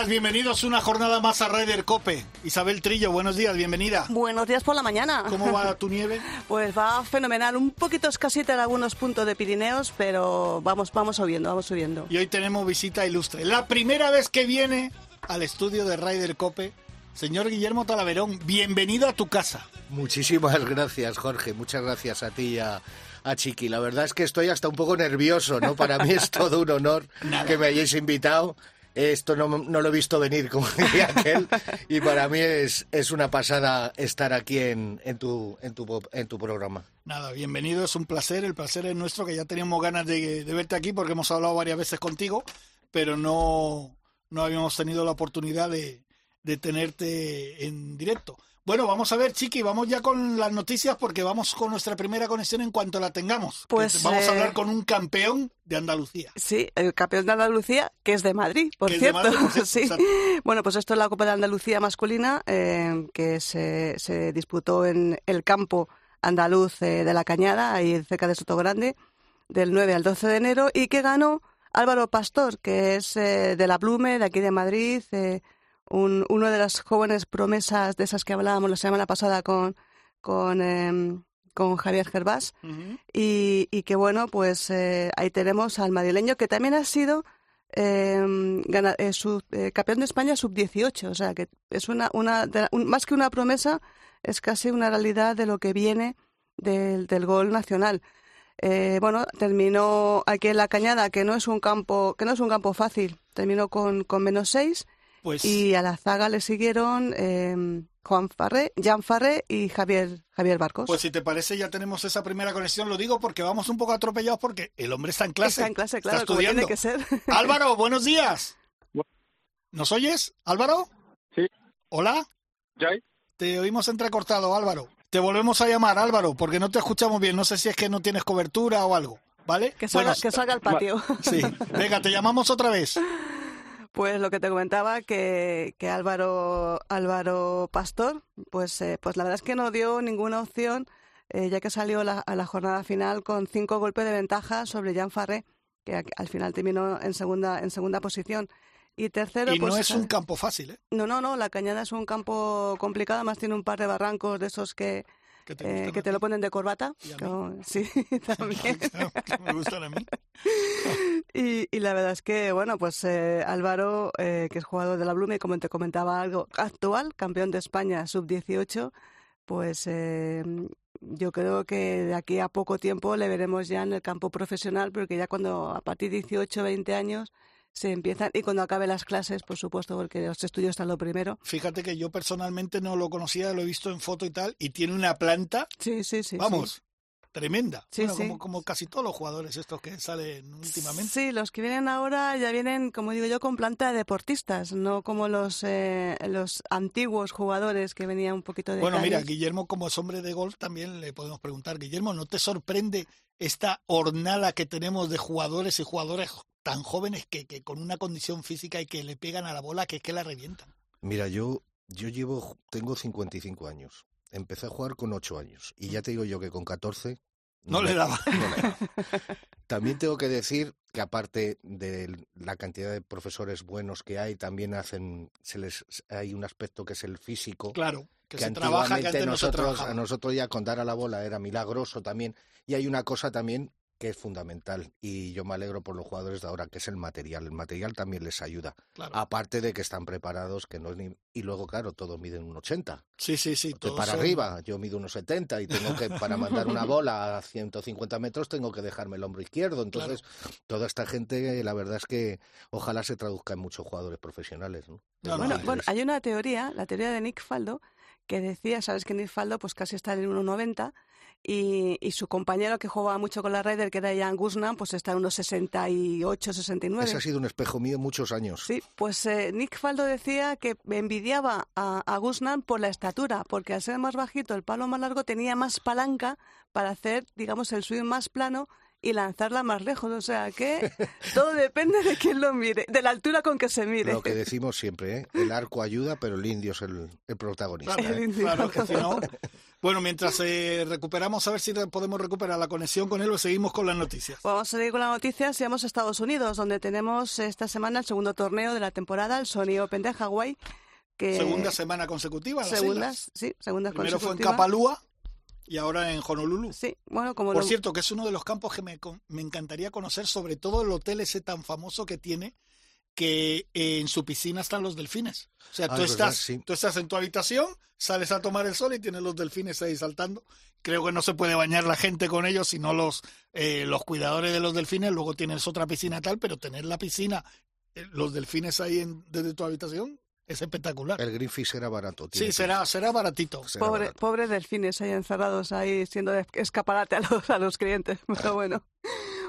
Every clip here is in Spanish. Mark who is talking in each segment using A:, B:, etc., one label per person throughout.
A: Días, bienvenidos una jornada más a Ryder Cope. Isabel Trillo, buenos días, bienvenida.
B: Buenos días por la mañana.
A: ¿Cómo va tu nieve?
B: Pues va fenomenal, un poquito escasita en algunos puntos de Pirineos, pero vamos, vamos subiendo, vamos subiendo.
A: Y hoy tenemos visita ilustre. La primera vez que viene al estudio de Ryder Cope, señor Guillermo Talaverón, bienvenido a tu casa.
C: Muchísimas gracias, Jorge. Muchas gracias a ti y a, a Chiqui. La verdad es que estoy hasta un poco nervioso, ¿no? Para mí es todo un honor que me hayáis invitado. Esto no, no, lo he visto venir, como diría aquel, y para mí es, es una pasada estar aquí en, en, tu, en, tu, en tu programa.
A: Nada, bienvenido, es un placer, el placer es nuestro, que ya teníamos ganas de, de verte aquí porque hemos hablado varias veces contigo, pero no, no habíamos tenido la oportunidad de, de tenerte en directo. Bueno, vamos a ver, Chiqui, vamos ya con las noticias porque vamos con nuestra primera conexión en cuanto la tengamos.
B: Pues
A: vamos
B: eh...
A: a hablar con un campeón de Andalucía.
B: Sí, el campeón de Andalucía, que es de Madrid, por cierto.
A: de Madrid, por cierto,
B: sí. Bueno, pues esto es la Copa de Andalucía masculina eh, que se, se, disputó en el campo andaluz eh, de la Cañada, ahí cerca de Sotogrande, del 9 al 12 de enero, y que ganó Álvaro Pastor, que es eh, de la Blume, de aquí de Madrid. Eh, un, uno de las jóvenes promesas de esas que hablábamos la semana pasada con, con, eh, con Javier Gervás.
A: Uh -huh.
B: y, y, que bueno, pues eh, ahí tenemos al madrileño que también ha sido eh, gana, eh, sub, campeón de España sub-18. O sea, que es una, una de, un, más que una promesa, es casi una realidad de lo que viene del, del gol nacional. Eh, bueno, terminó aquí en la Cañada, que no es un campo, que no es un campo fácil. Terminó con, con menos seis.
A: Pues...
B: Y a la zaga le siguieron eh, Juan Farré, Jan Farré y Javier, Javier Barcos.
A: Pues si te parece ya tenemos esa primera conexión, lo digo porque vamos un poco atropellados porque el hombre está en clase.
B: Está en clase, claro,
A: está estudiando.
B: tiene que ser.
A: Álvaro, buenos días. ¿Nos oyes, Álvaro?
D: Sí.
A: ¿Hola?
D: ¿Ya?
A: Te oímos entrecortado, Álvaro. Te volvemos a llamar, Álvaro, porque no te escuchamos bien. No sé si es que no tienes cobertura o algo, ¿vale?
B: Que salga, bueno, que salga al patio.
A: Sí, venga, te llamamos otra vez.
B: Pues lo que te comentaba, que, que Álvaro, Álvaro Pastor, pues, eh, pues la verdad es que no dio ninguna opción, eh, ya que salió la, a la jornada final con cinco golpes de ventaja sobre Jan Farré, que al final terminó en segunda, en segunda posición. Y tercero,
A: y no
B: pues,
A: es un campo fácil, ¿eh?
B: No, no, no, la Cañada es un campo complicado, además tiene un par de barrancos de esos que,
A: que te,
B: eh, que te lo ponen de corbata. Sí, también.
A: que me gustan a mí.
B: y, y, la verdad es que, bueno, pues eh, Álvaro, eh, que es jugador de la Blume, como te comentaba algo, actual, campeón de España sub-18, pues eh, yo creo que de aquí a poco tiempo le veremos ya en el campo profesional, porque ya cuando a partir de 18, 20 años se empiezan y cuando acabe las clases, por supuesto, porque los estudios están lo primero.
A: Fíjate que yo personalmente no lo conocía, lo he visto en foto y tal, y tiene una planta.
B: Sí, sí, sí.
A: Vamos.
B: Sí.
A: Tremenda.
B: Sí,
A: bueno,
B: sí.
A: Como, como, casi todos los jugadores estos que salen últimamente.
B: Sí, los que vienen ahora ya vienen, como digo yo, con planta de deportistas, no como los eh, los antiguos jugadores que venían un poquito de.
A: Bueno,
B: calles.
A: mira, Guillermo, como es hombre de golf, también le podemos preguntar, Guillermo, ¿no te sorprende esta hornada que tenemos de jugadores y jugadores tan jóvenes que, que con una condición física y que le pegan a la bola que es que la revientan?
C: Mira, yo, yo llevo, tengo 55 años. Empecé a jugar con 8 años y ya te digo yo que con 14
A: no, no le daba.
C: No le daba. También tengo que decir que aparte de la cantidad de profesores buenos que hay, también hacen, se les hay un aspecto que es el físico.
A: Claro. Que,
C: que
A: se trabaja, que
C: nosotros,
A: no se
C: a nosotros ya con dar a la bola era milagroso también. Y hay una cosa también que es fundamental y yo me alegro por los jugadores de ahora, que es el material. El material también les ayuda.
A: Claro.
C: Aparte de que están preparados, que no es ni... Y luego, claro, todos miden un 80.
A: Sí, sí, sí.
C: Todos para son... arriba, yo mido unos 70 y tengo que, para mandar una bola a 150 metros, tengo que dejarme el hombro izquierdo. Entonces, claro. toda esta gente, la verdad es que ojalá se traduzca en muchos jugadores profesionales. ¿no?
B: No, bueno, bueno, hay una teoría, la teoría de Nick Faldo, que decía, sabes que Nick Faldo pues casi está en 1,90 y, y su compañero que jugaba mucho con la Ryder, que era Jan Guzman, pues está en unos 68, 69.
C: Ese ha sido un espejo mío muchos años.
B: Sí, pues eh, Nick Faldo decía que envidiaba a, a Guzman por la estatura, porque al ser más bajito, el palo más largo, tenía más palanca para hacer, digamos, el swing más plano y lanzarla más lejos. O sea que todo depende de quién lo mire, de la altura con que se mire.
C: Lo que decimos siempre, ¿eh? el arco ayuda, pero el indio es el, el protagonista.
A: Claro,
B: El
C: ¿eh?
B: indio.
A: claro que si no. Bueno, mientras eh, recuperamos, a ver si podemos recuperar la conexión con él o seguimos con las noticias.
B: Vamos a seguir con las noticias y vamos a Estados Unidos, donde tenemos esta semana el segundo torneo de la temporada, el Sony Open de Hawái. Que
A: Segunda semana consecutiva.
B: segundas, sí, segundas
A: Primero fue en. Capalúa y ahora en Honolulu.
B: Sí, bueno, como
A: Por
B: lo-
A: cierto, que es uno de los campos que me, me encantaría conocer, sobre todo el hotel ese tan famoso que tiene, que eh, en su piscina están los delfines. O sea,
C: Ah,
A: tú,
C: es verdad,
A: estás,
C: sí.
A: tú estás en tu habitación, sales a tomar el sol y tienes los delfines ahí saltando. Creo que no se puede bañar la gente con ellos, sino los, eh, los cuidadores de los delfines. Luego tienes otra piscina tal, pero tener la piscina, eh, los delfines ahí en- desde tu habitación, es espectacular.
C: El Greenfish era barato.
A: Sí,
C: tiene
A: será, será baratito.
C: Será
B: Pobre,
C: barato.
B: pobres delfines ahí encerrados, ahí siendo de escaparate a los, a los clientes. Pero bueno.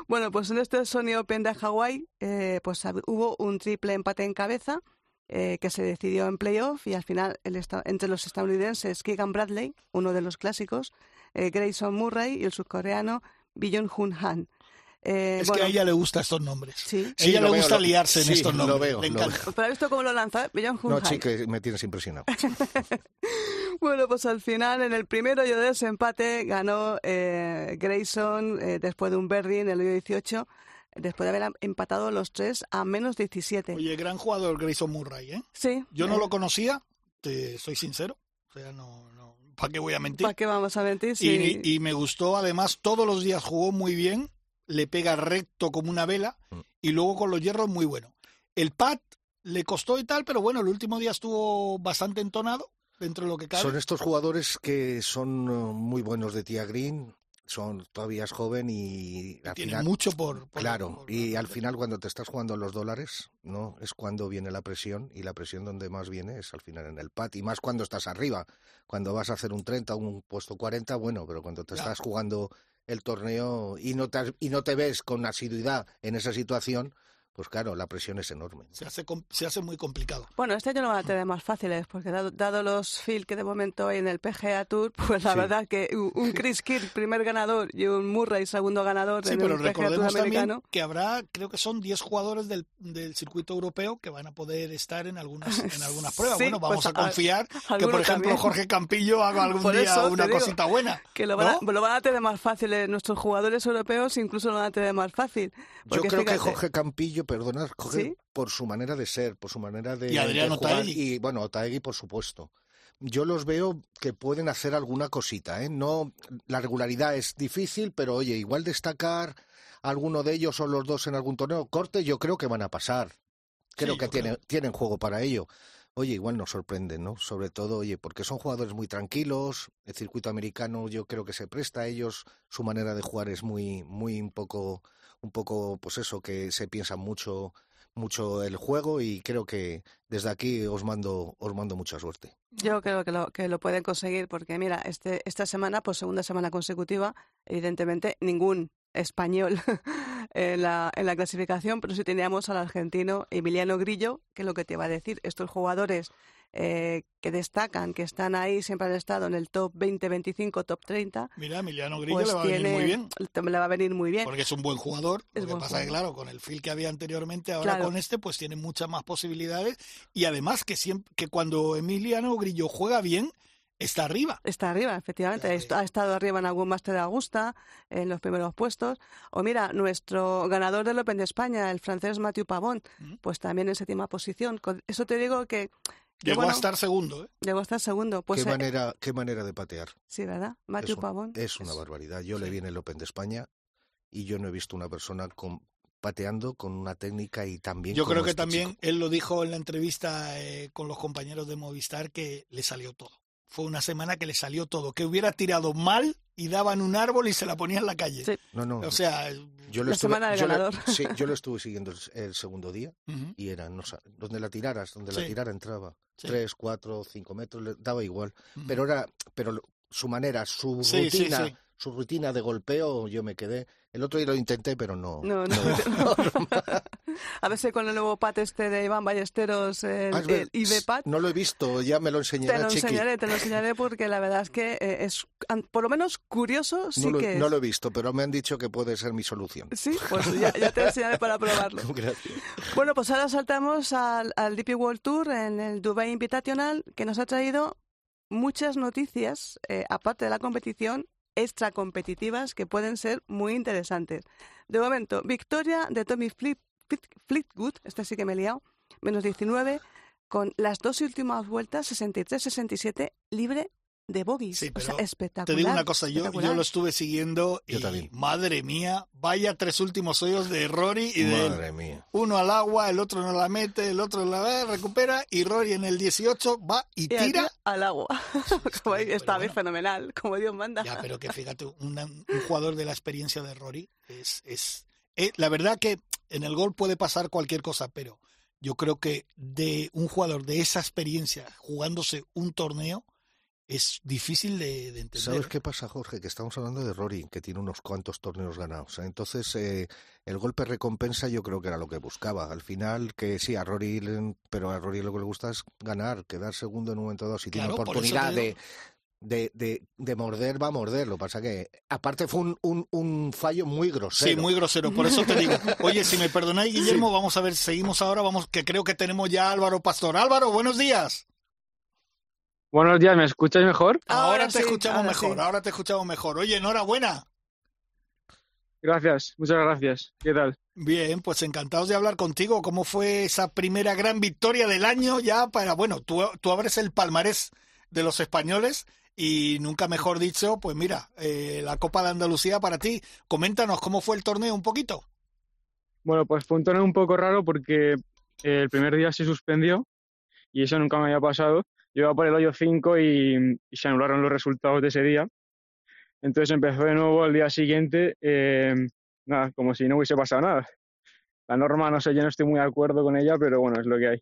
B: Bueno, pues en este Sony Open de Hawái, eh, pues hubo un triple empate en cabeza eh, que se decidió en playoff y al final el esta- entre los estadounidenses Keegan Bradley, uno de los clásicos, eh, Grayson Murray y el surcoreano Billon Hun Han. Eh,
A: Es
B: bueno,
A: que a ella le gustan estos nombres.
B: Sí.
A: A
C: Sí,
A: ella
C: lo
A: le
C: veo,
A: gusta
C: lo-
A: liarse en
C: sí,
A: estos
C: lo
A: nombres.
C: veo,
A: le
C: lo
A: encanta.
C: veo.
B: ¿Pero has visto cómo lo lanza? Hun
C: No, sí, que me tienes impresionado.
B: Bueno, pues al final, en el primero hoyo de ese empate, ganó eh, Grayson eh, después de un birdie en el hoyo 18, después de haber empatado los tres a menos 17.
A: Oye, gran jugador Grayson Murray, ¿eh?
B: sí.
A: Yo no
B: eh,
A: lo conocía, te soy sincero. O sea, no, no, ¿para qué voy a mentir?
B: ¿Para qué vamos a mentir? Sí.
A: Y, y me gustó, además, todos los días jugó muy bien, le pega recto como una vela
C: Mm.
A: y luego con los hierros muy bueno. El pat le costó y tal, pero bueno, el último día estuvo bastante entonado dentro de lo que cabe.
C: Son estos jugadores que son eh, muy buenos de tía Green, son todavía es joven y al
A: Tiene
C: final
A: mucho por, por-
C: Claro,
A: por-
C: y al final cuando te estás jugando los dólares, ¿no? Es cuando viene la presión y la presión donde más viene es al final en el pat y más cuando estás arriba. Cuando vas a hacer un 30 o un puesto 40, bueno, pero cuando te
A: Claro.
C: estás jugando el torneo y no te, y no te ves con asiduidad en esa situación, pues claro, la presión es enorme.
A: se, hace, se hace muy complicado.
B: Bueno, este año lo van a tener más fáciles, porque dado, dado los feel que de momento hay en el PGA Tour, pues la
C: Sí.
B: verdad que un Chris Kirk, primer ganador, y un Murray, segundo ganador
A: Sí,
B: en
A: pero
B: el PGA Tour
A: recordemos también
B: americano.
A: que habrá, creo que son 10 jugadores del, del circuito europeo que van a poder estar en algunas, en algunas pruebas.
B: Sí,
A: bueno, vamos
B: pues
A: a
B: a-
A: confiar que,
B: alguno
A: por ejemplo,
B: también.
A: Jorge Campillo haga algún
B: Por
A: día una
B: digo
A: cosita buena.
B: Que lo van, a,
A: ¿no?
B: lo van a tener más fácil, eh, nuestros jugadores europeos incluso lo van a tener más fácil.
C: Yo creo que
B: fíjate,
C: Jorge Campillo,
B: ¿Sí?
C: por su manera de ser, por su manera de,
A: Y Adriano
C: y bueno, Taegui por supuesto. Yo los veo que pueden hacer alguna cosita, ¿eh? No, la regularidad es difícil, pero oye, igual destacar alguno de ellos o los dos en algún torneo corte, yo creo que van a pasar. Creo
A: Sí,
C: que tienen, tienen juego para ello. Oye, igual nos sorprenden, ¿no? Sobre todo, oye, porque son jugadores muy tranquilos. El circuito americano yo creo que se presta a ellos. Su manera de jugar es muy, muy un poco, un poco, pues eso, que se piensa mucho, mucho el juego y creo que desde aquí os mando, os mando mucha suerte.
B: Yo creo que lo, que lo pueden conseguir porque, mira, este, esta semana, por segunda semana consecutiva, evidentemente ningún español en la, en la clasificación, pero sí teníamos al argentino Emiliano Grillo, que lo que te iba a decir, estos jugadores eh, que destacan, que están ahí, siempre han estado en el top 20, 25, top 30,
A: Mira, Emiliano Grillo
B: pues
A: le va a
B: tiene,
A: venir muy bien.
B: le va a venir muy bien.
A: Porque es un buen jugador.
B: Es
A: lo que pasa es que,
B: jugador.
A: claro, con el feel que había anteriormente, ahora
B: Claro.
A: con este, pues tiene muchas más posibilidades. Y además que siempre que cuando Emiliano Grillo juega bien, está arriba.
B: Está arriba, efectivamente.
A: Claro.
B: Est- Ha estado arriba en algún máster de Augusta, en los primeros puestos. O mira, nuestro ganador del Open de España, el francés Mathieu Pavón,
A: Mm.
B: pues también en séptima posición. Eso te digo que...
A: Llegó
B: bueno,
A: a estar segundo, ¿eh?
B: Llegó a estar segundo. Pues
C: qué,
B: eh,
C: manera, qué manera de patear.
B: sí, ¿verdad? Mathieu
C: es, un-
B: Pavón.
C: es una barbaridad. Yo le vi en el Open de España y yo no he visto una persona con, pateando con una técnica y también
A: Yo creo que
C: este
A: también
C: chico.
A: él lo dijo en la entrevista eh, con los compañeros de Movistar que le salió todo. Fue una semana que le salió todo, que hubiera tirado mal y daban un árbol y se la ponía en la calle.
B: Sí.
C: No, no.
A: O sea,
C: yo
B: la semana del
C: yo
B: ganador.
C: sí, yo lo estuve siguiendo el, el segundo día y era, no, donde la tiraras, donde
A: Sí.
C: la tirara entraba.
A: Sí.
C: Tres, cuatro, cinco metros, le daba igual. Pero era, pero lo- su manera, su rutina,
A: sí.
C: su rutina de golpeo, yo me quedé. El otro día lo intenté, pero no.
B: No, no. a ver si con el nuevo pat este de Iván Ballesteros, el,
C: Ah,
B: el IBPAT.
C: No lo he visto, ya me lo
B: Te
C: enseñará
B: lo
C: Chiqui.
B: enseñaré, te lo enseñaré porque la verdad es que eh, es, por lo menos curioso, sí
C: no, lo,
B: que es.
C: no lo he visto, pero me han dicho que puede ser mi solución.
B: Sí, pues ya, ya te enseñaré para probarlo.
C: Gracias.
B: Bueno, pues ahora saltamos al, al DP World Tour en el Dubai Invitational, que nos ha traído muchas noticias, eh, aparte de la competición, extra competitivas que pueden ser muy interesantes. De momento, victoria de Tommy Fleet- Fleet- Fleetwood, este sí que me he liado, menos 19, con las dos últimas vueltas, 63-67, libre de bogies.
A: Sí,
B: o sea, espectacular.
A: Te digo una cosa, yo, yo lo estuve siguiendo y
C: Yo también.
A: madre mía, vaya tres últimos hoyos de Rory y de.
C: Madre mía.
A: Uno al agua, el otro no la mete, el otro la ve, recupera y Rory en el 18 va y tira.
B: al agua.
A: Pero
B: está
A: bueno.
B: fenomenal, como Dios manda.
A: Ya, pero que fíjate, una- un jugador de la experiencia de Rory es, es, eh, la verdad que en el gol puede pasar cualquier cosa, pero yo creo que de un jugador de esa experiencia jugándose un torneo es difícil de, de entender.
C: ¿Sabes qué pasa, Jorge? Que estamos hablando de Rory, que tiene unos cuantos torneos ganados. Entonces, eh, el golpe recompensa yo creo que era lo que buscaba. Al final, que sí, a Rory, pero a Rory lo que le gusta es ganar, quedar segundo en un momento dado. Si tiene
A: Claro,
C: oportunidad de, de, de, de morder, va a morder. Lo que pasa que, aparte, fue un, un, un fallo muy grosero.
A: Sí, muy grosero, por eso te digo. Oye, si me perdonáis, Guillermo, vamos a ver, seguimos ahora, vamos, que creo que tenemos ya a Álvaro Pastor. Álvaro, buenos días.
D: Buenos días, ¿me escucháis mejor?
A: Ahora,
B: Ahora
A: te
B: sí,
A: escuchamos
B: ahora
A: mejor,
B: sí.
A: ahora te escuchamos mejor. Oye, enhorabuena.
D: Gracias, muchas gracias. ¿Qué tal?
A: Bien, pues encantados de hablar contigo. ¿Cómo fue esa primera gran victoria del año ya para, bueno, tú, tú abres el palmarés de los españoles y nunca mejor dicho, pues mira, eh, la Copa de Andalucía para ti. Coméntanos cómo fue el torneo un poquito.
D: Bueno, pues fue un torneo un poco raro porque el primer día se suspendió y eso nunca me había pasado. Yo iba por el hoyo 5 y, y se anularon los resultados de ese día. Entonces empezó de nuevo al día siguiente, eh, nada, como si no hubiese pasado nada. La norma, no sé, yo no estoy muy de acuerdo con ella, pero bueno, es lo que hay.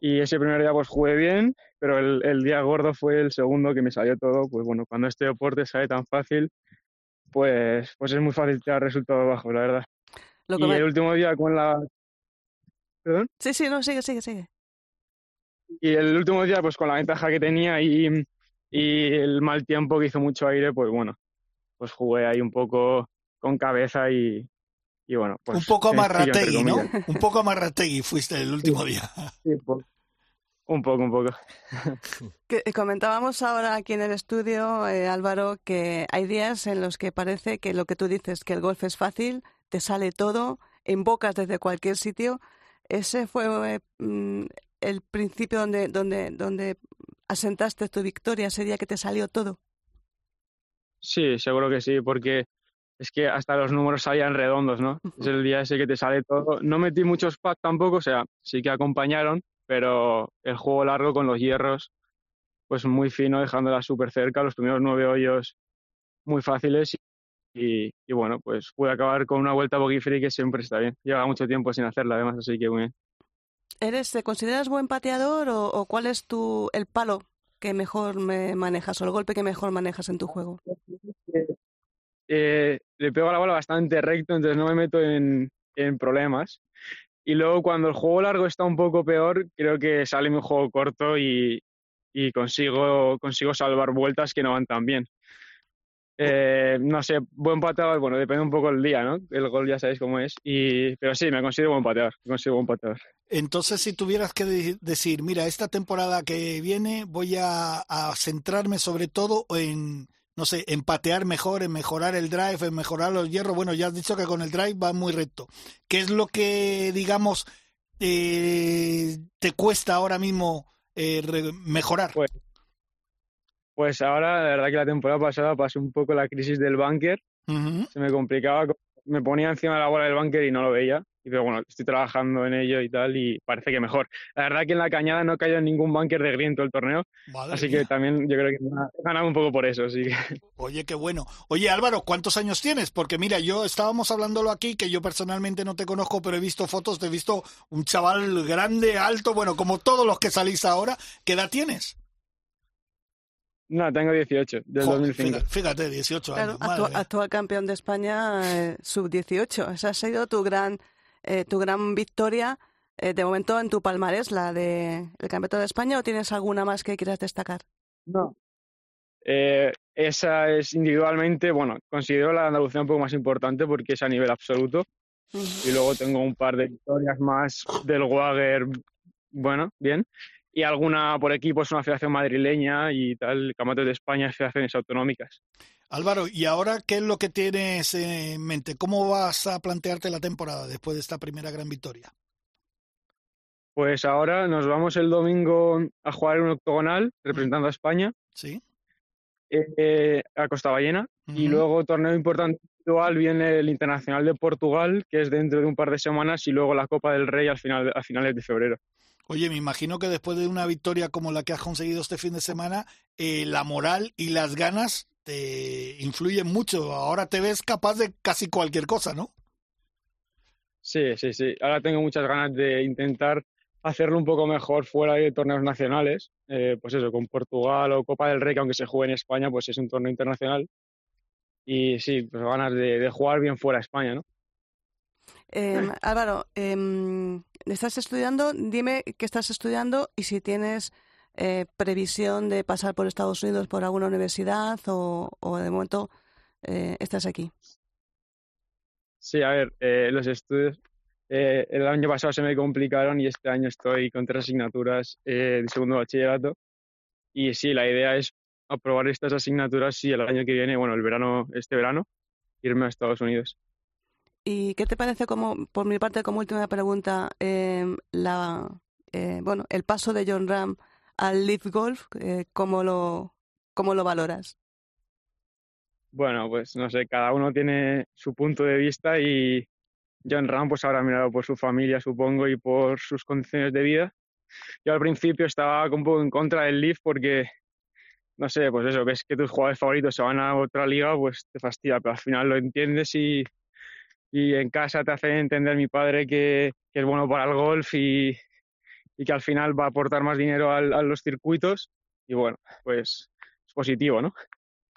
D: Y ese primer día pues jugué bien, pero el, el día gordo fue el segundo que me salió todo. Pues bueno, cuando este deporte sale tan fácil, pues, pues es muy fácil tirar resultados bajos, la verdad.
B: Lo
D: Y el último día con la... ¿Perdón?
B: Sí, sí, no, sigue, sigue, sigue.
D: Y el último día, pues con la ventaja que tenía y, y el mal tiempo que hizo mucho aire, pues bueno, pues jugué ahí un poco con cabeza y, y bueno, pues...
A: un poco
D: entre
A: amarrategui, ¿no? Un poco amarrategui fuiste el último día.
D: Sí, pues, un poco, un poco.
B: Que, eh, comentábamos ahora aquí en el estudio, eh, Álvaro, que hay días en los que parece que lo que tú dices, que el golf es fácil, te sale todo, invocas desde cualquier sitio. Ese fue eh, mm, el principio donde, donde, donde asentaste tu victoria, ese día que te salió todo.
D: Sí, seguro que sí, porque es que hasta los números salían redondos, ¿no? Es el día ese que te sale todo. No metí muchos pads tampoco, o sea, sí que acompañaron, pero el juego largo con los hierros, pues muy fino, dejándola súper cerca, los primeros nueve hoyos muy fáciles y, y bueno, pues pude acabar con una vuelta bogey free que siempre está bien. Lleva mucho tiempo sin hacerla además, así que muy bien.
B: ¿Eres, ¿Te consideras buen pateador o, cuál es tu, el palo que mejor me manejas o el golpe que mejor manejas en tu juego?
D: eh, le pego la bola bastante recto, entonces no me meto en, en problemas. Y luego cuando el juego largo está un poco peor, creo que sale mi juego corto y, y consigo, consigo salvar vueltas que no van tan bien. Eh, no sé, buen pateador, bueno, depende un poco del día, ¿no? El gol ya sabéis cómo es. Y, pero sí, me considero buen me considero buen pateador.
A: Entonces, si tuvieras que de- decir, mira, esta temporada que viene voy a, a centrarme sobre todo en, no sé, en patear mejor, en mejorar el drive, en mejorar los hierros. Bueno, ya has dicho que con el drive va muy recto. ¿Qué es lo que, digamos, eh, te cuesta ahora mismo eh, mejorar?
D: Pues, Pues ahora, la verdad que la temporada pasada pasé un poco la crisis del bunker, se me complicaba, me ponía encima de la bola del bunker y no lo veía. Y pero bueno, estoy trabajando en ello y tal y parece que mejor. La verdad que en la cañada no en ningún bunker de green todo el torneo,
A: Madre
D: así
A: mía.
D: que también yo creo que he ganado un poco por eso, así que
A: Oye, qué bueno. Oye, Álvaro, ¿cuántos años tienes? Porque mira, yo estábamos hablándolo aquí, que yo personalmente no te conozco, pero he visto fotos, te he visto un chaval grande, alto, bueno, como todos los que salís ahora. ¿Qué edad tienes?
D: No, tengo 18, del
A: Joder,
D: 2005.
A: Fíjate, fíjate, 18
B: Claro,
A: años. madre
B: actual campeón de España eh, sub-18. Esa ha sido tu gran, eh, tu gran victoria eh, de momento en tu palmarés, la de el campeonato de España, o tienes alguna más que quieras destacar?
D: No. Eh, esa es individualmente, bueno, considero la de Andalucía un poco más importante porque es a nivel absoluto. Y luego tengo un par de victorias más del Wager, bueno, bien. Y alguna por equipos, una federación madrileña y tal, campeonatos de España, federaciones autonómicas.
A: Álvaro, ¿y ahora qué es lo que tienes en mente? ¿Cómo vas a plantearte la temporada después de esta primera gran victoria?
D: Pues ahora nos vamos el domingo a jugar un octogonal representando a España
A: ¿Sí?
D: eh, a Costa Ballena. Y luego, torneo importante viene el Internacional de Portugal, que es dentro de un par de semanas, y luego la Copa del Rey al final, a finales de febrero.
A: Oye, me imagino que después de una victoria como la que has conseguido este fin de semana, eh, la moral y las ganas te influyen mucho. Ahora te ves capaz de casi cualquier cosa, ¿no?
D: Sí, sí, sí. Ahora tengo muchas ganas de intentar hacerlo un poco mejor fuera de torneos nacionales. Eh, pues eso, con Portugal o Copa del Rey, que aunque se juegue en España, pues es un torneo internacional. Y sí, pues ganas de, de jugar bien fuera de España, ¿no?
B: Em, Álvaro, em, ¿estás estudiando? Dime qué estás estudiando y si tienes eh, previsión de pasar por Estados Unidos por alguna universidad o, o de momento eh, estás aquí.
D: Sí, a ver, eh, los estudios eh, el año pasado se me complicaron y este año estoy con tres asignaturas de segundo bachillerato. Y sí, la idea es aprobar estas asignaturas y el año que viene, bueno, el verano, este verano, irme a Estados Unidos.
B: ¿Y qué te parece como, por mi parte, como última pregunta, em, la, eh, bueno, el paso de John Ram al Leaf Golf, eh, ¿cómo lo, cómo lo valoras?
D: Bueno, pues no sé, cada uno tiene su punto de vista y John Ram pues habrá mirado por su familia, supongo, y por sus condiciones de vida. Yo al principio estaba un poco en contra del Leaf porque, no sé, pues eso, ves que tus jugadores favoritos se van a otra liga, pues te fastidia, pero al final lo entiendes y, y en casa te hace entender mi padre que, que es bueno para el golf y, y que al final va a aportar más dinero al- a los circuitos y bueno, pues es positivo, ¿no?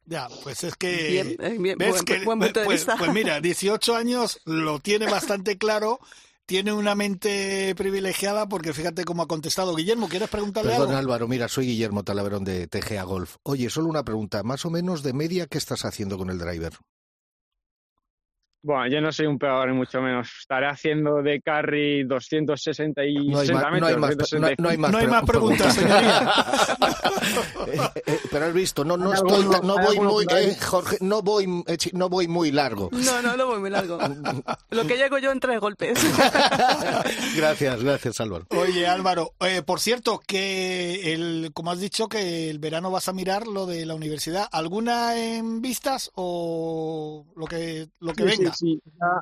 A: Ya, pues es que...
B: Bien, eh, bien,
A: ¿Ves
B: buen,
A: que,
B: buen punto de
A: pues,
B: vista.
A: pues mira, 18 años lo tiene bastante claro, tiene una mente privilegiada porque fíjate cómo ha contestado. Guillermo, ¿quieres preguntarle
C: Perdón,
A: algo?
C: Álvaro, mira, soy Guillermo Talaverón de TGA Golf. Oye, solo una pregunta, más o menos de media, ¿qué estás haciendo con el driver?
D: Bueno, yo no soy un pegador ni mucho menos. Estaré haciendo de carry 266
C: No hay,
D: metros.
C: más, no hay más, no hay- no hay más
A: No hay
C: pre-
A: más preguntas, señoría.
C: Eh, eh, pero has visto, no, no estoy, no voy muy, eh, Jorge, no voy, eh, no voy muy largo.
B: No, no, no voy muy largo. Lo que llego yo en tres golpes.
C: gracias, gracias, Álvaro.
A: Oye, Álvaro, eh, por cierto, que el, como has dicho, que el verano vas a mirar lo de la universidad. ¿Alguna en vistas o lo que, lo que
D: Sí,
A: venga?
D: sí, sí. Ya-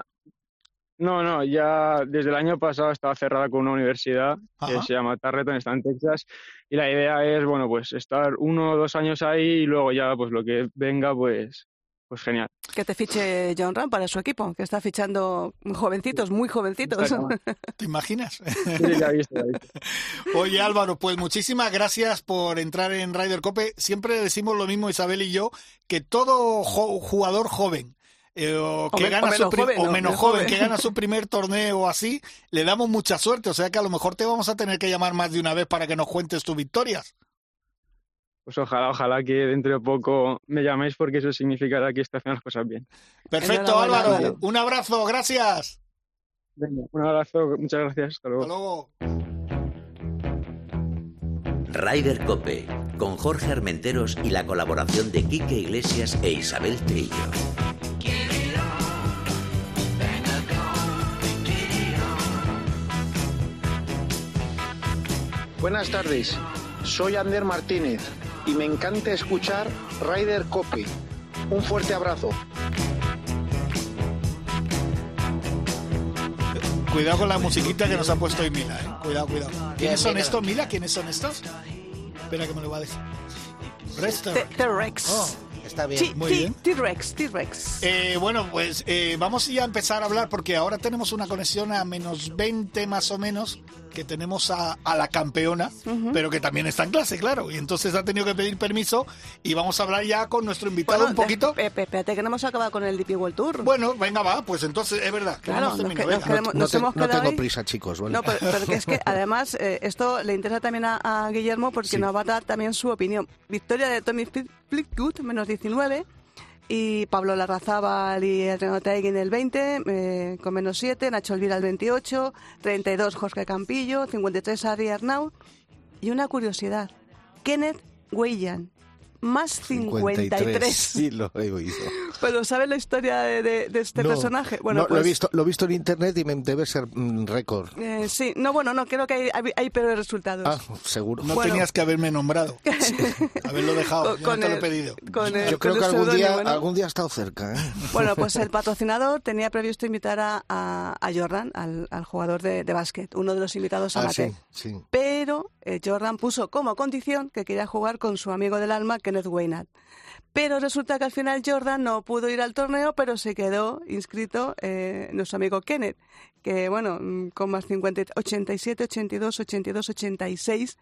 D: No, no, ya desde el año pasado estaba cerrada con una universidad que se llama Tarleton, está en Texas, y la idea es, bueno, pues estar uno o dos años ahí y luego ya, pues lo que venga, pues, pues genial.
B: que te fiche John Ram para su equipo, que está fichando jovencitos, muy jovencitos.
A: ¿Te imaginas?
D: Sí, ya visto, ya visto.
A: Oye Álvaro, pues muchísimas gracias por entrar en Ryder Cope. Siempre decimos lo mismo Isabel y yo, que todo jugador joven eh, o que gana
B: o
A: su
B: menos
A: pri-
B: joven,
A: o
B: ¿no?
A: menos joven
B: joven.
A: que gana su primer torneo o así, le damos mucha suerte. O sea que a lo mejor te vamos a tener que llamar más de una vez para que nos cuentes tus victorias.
D: Pues ojalá, ojalá que dentro de poco me llaméis porque eso significará que estoy haciendo las cosas bien.
A: Perfecto,
B: Enhorabuena,
A: Álvaro. Un abrazo, gracias.
D: Venga, un abrazo, muchas gracias, hasta luego.
A: Hasta luego.
E: Ryder Cope, con Jorge Armenteros y la colaboración de Quique Iglesias e Isabel Trillo.
F: Buenas tardes, soy Ander Martínez y me encanta escuchar Ryder Cope. Un fuerte abrazo.
A: Cuidado con la musiquita que nos ha puesto hoy Mila. ¿eh? Cuidado, cuidado. ¿Quiénes son estos, Mila? ¿Quiénes son estos? Espera que me lo va a decir.
B: T-Rex.
A: Oh,
C: Está bien.
A: muy bien.
B: T-Rex, T-Rex.
A: Eh, bueno, pues eh, vamos ya a empezar a hablar porque ahora tenemos una conexión a menos 20 más o menos que tenemos a, a la campeona, pero que también está en clase, claro. Y entonces ha tenido que pedir permiso y vamos a hablar ya con nuestro invitado
B: Bueno,
A: un poquito.
B: espérate que no hemos acabado con el DP World Tour.
A: Bueno, venga, va, pues entonces es verdad. que no
B: Claro,
A: hemos
B: nos
A: terminado,
B: que-
A: venga.
B: queremos-
C: No,
B: nos
C: te-
B: hemos
C: no tengo
B: ahí.
C: prisa, chicos. ¿vale?
B: No, pero, pero que es que además eh, esto le interesa también a, a Guillermo porque
C: Sí.
B: nos va a dar también su opinión. Victoria de Tommy Fleet- Fleetwood, menos 19. Y Pablo Larrazábal y Taegui en el 20, eh, con menos 7. Nacho Elvira el 28. 32 Jorge Campillo. 53 Ari Arnau. Y una curiosidad. Kenneth Weyan. Más 53.
C: Sí, lo he oído.
B: Pero ¿sabes la historia de, de- de este
C: No,
B: personaje?
C: no, lo, he
B: pues-
C: visto, lo he visto en internet y me debe ser mm, récord.
B: Eh, sí, no, bueno, no, creo que hay, hay, hay peores resultados.
C: Ah, seguro.
A: No
B: Bueno.
A: tenías que haberme nombrado. Haberlo dejado. Yo no te lo he
B: el-
A: pedido.
B: con el-
C: Yo
B: con
C: creo
B: el
C: que algún día,
B: seudónimo, ¿no?
C: algún día ha estado cerca. ¿eh?
B: Bueno, pues el patrocinador tenía previsto invitar a, a, a Jordan, al, al jugador de, de básquet, uno de los invitados a
C: Ah,
B: Mate.
C: sí, sí.
B: Pero eh, Jordan puso como condición que quería jugar con su amigo del alma, Kenneth Weynard. Pero resulta que al final Jordan no pudo ir al torneo, pero se quedó inscrito eh, nuestro amigo Kenneth, que bueno, mm, con más 50, 87, 82, 82, 86,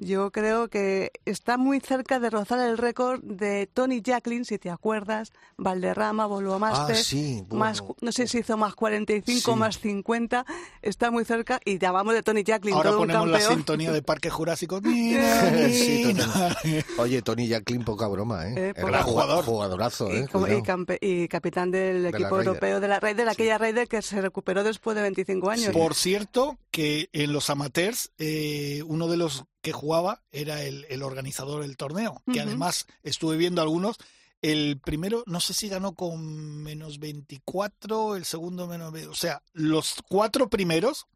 B: yo creo que está muy cerca de rozar el récord de Tony Jacklin, si te acuerdas, Valderrama, Volvo Master,
C: Ah, sí,
B: más, no sé si hizo más 45,
C: Sí.
B: más 50, está muy cerca y ya vamos de Tony Jacklin,
A: Ahora
B: todo un
A: ponemos la sintonía de Parque Jurásico.
C: Sí, total. Oye, Tony Jacklin, poca broma, ¿eh?
B: Eh,
C: Era
A: jugador.
C: jugadorazo, ¿eh?
B: y, como- y y capitán del equipo europeo de la Raider, aquella Raider que se recuperó después de 25 años.
A: Por cierto, que en los amateurs, eh, uno de los que jugaba era el, el organizador del torneo, que además estuve viendo algunos. El primero, no sé si ganó con menos 24, el segundo menos... O sea, los cuatro primeros,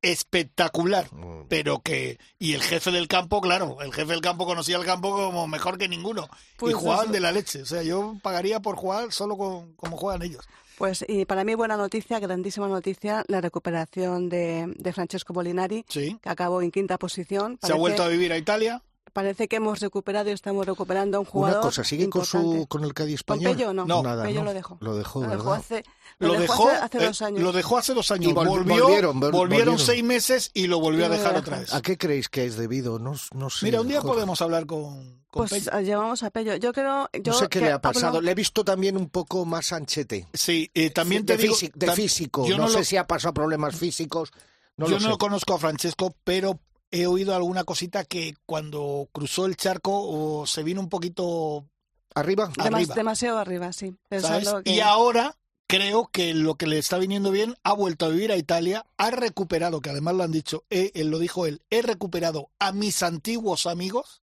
A: espectacular.
C: Mm.
A: Pero que... Y el jefe del campo, claro, el jefe del campo conocía el campo como mejor que ninguno.
B: Pues
A: y jugaban
B: eso.
A: de la leche. O sea, yo pagaría por jugar solo con, como juegan ellos.
B: Pues y para mí buena noticia, grandísima noticia, la recuperación de, de Francesco Molinari,
A: Sí.
B: que acabó en quinta posición.
A: Se ha vuelto a vivir a Italia.
B: parece que hemos recuperado y estamos recuperando a un jugador
C: Una cosa, ¿sigue con, su, con el Cádiz
B: ¿Con
C: español?
B: Pello no?
A: No.
C: Nada,
B: Pello
C: ¿no?
B: lo dejó.
C: Lo dejó,
B: Lo
C: ¿verdad?
B: dejó hace,
A: Lo, dejó,
B: hace, hace
A: eh,
B: dos años.
A: lo dejó hace dos años.
C: Y vol-
A: volvió,
C: volvieron, vol-
A: volvieron
C: volvieron.
A: seis meses y lo volvió
B: Y
A: a dejar otra vez.
C: ¿A qué creéis que es debido? No, no sé.
A: Mira, un día
C: Jorge.
A: podemos hablar con, con
B: Pues
A: Pello.
B: eh, llevamos a Pello. Yo creo... Yo
C: No sé qué
B: que
C: le ha pasado. Le he visto también un poco más anchete.
A: Sí, eh, también te
C: de,
A: digo...
C: físico.
A: Yo
C: no,
A: no,
C: sé
A: lo,
C: si ha pasado problemas físicos. No
A: yo
C: lo
A: no
C: sé.
A: lo conozco a Francesco, pero he oído alguna cosita que cuando cruzó el charco o se vino un poquito...
C: ¿Arriba?
B: Demas-
A: arriba.
B: demasiado arriba, sí.
A: ¿sabes?
B: Pensando que...
A: Y ahora creo que lo que le está viniendo bien, ha vuelto a vivir a Italia, ha recuperado, que además lo han dicho, eh, él lo dijo él, he recuperado a mis antiguos amigos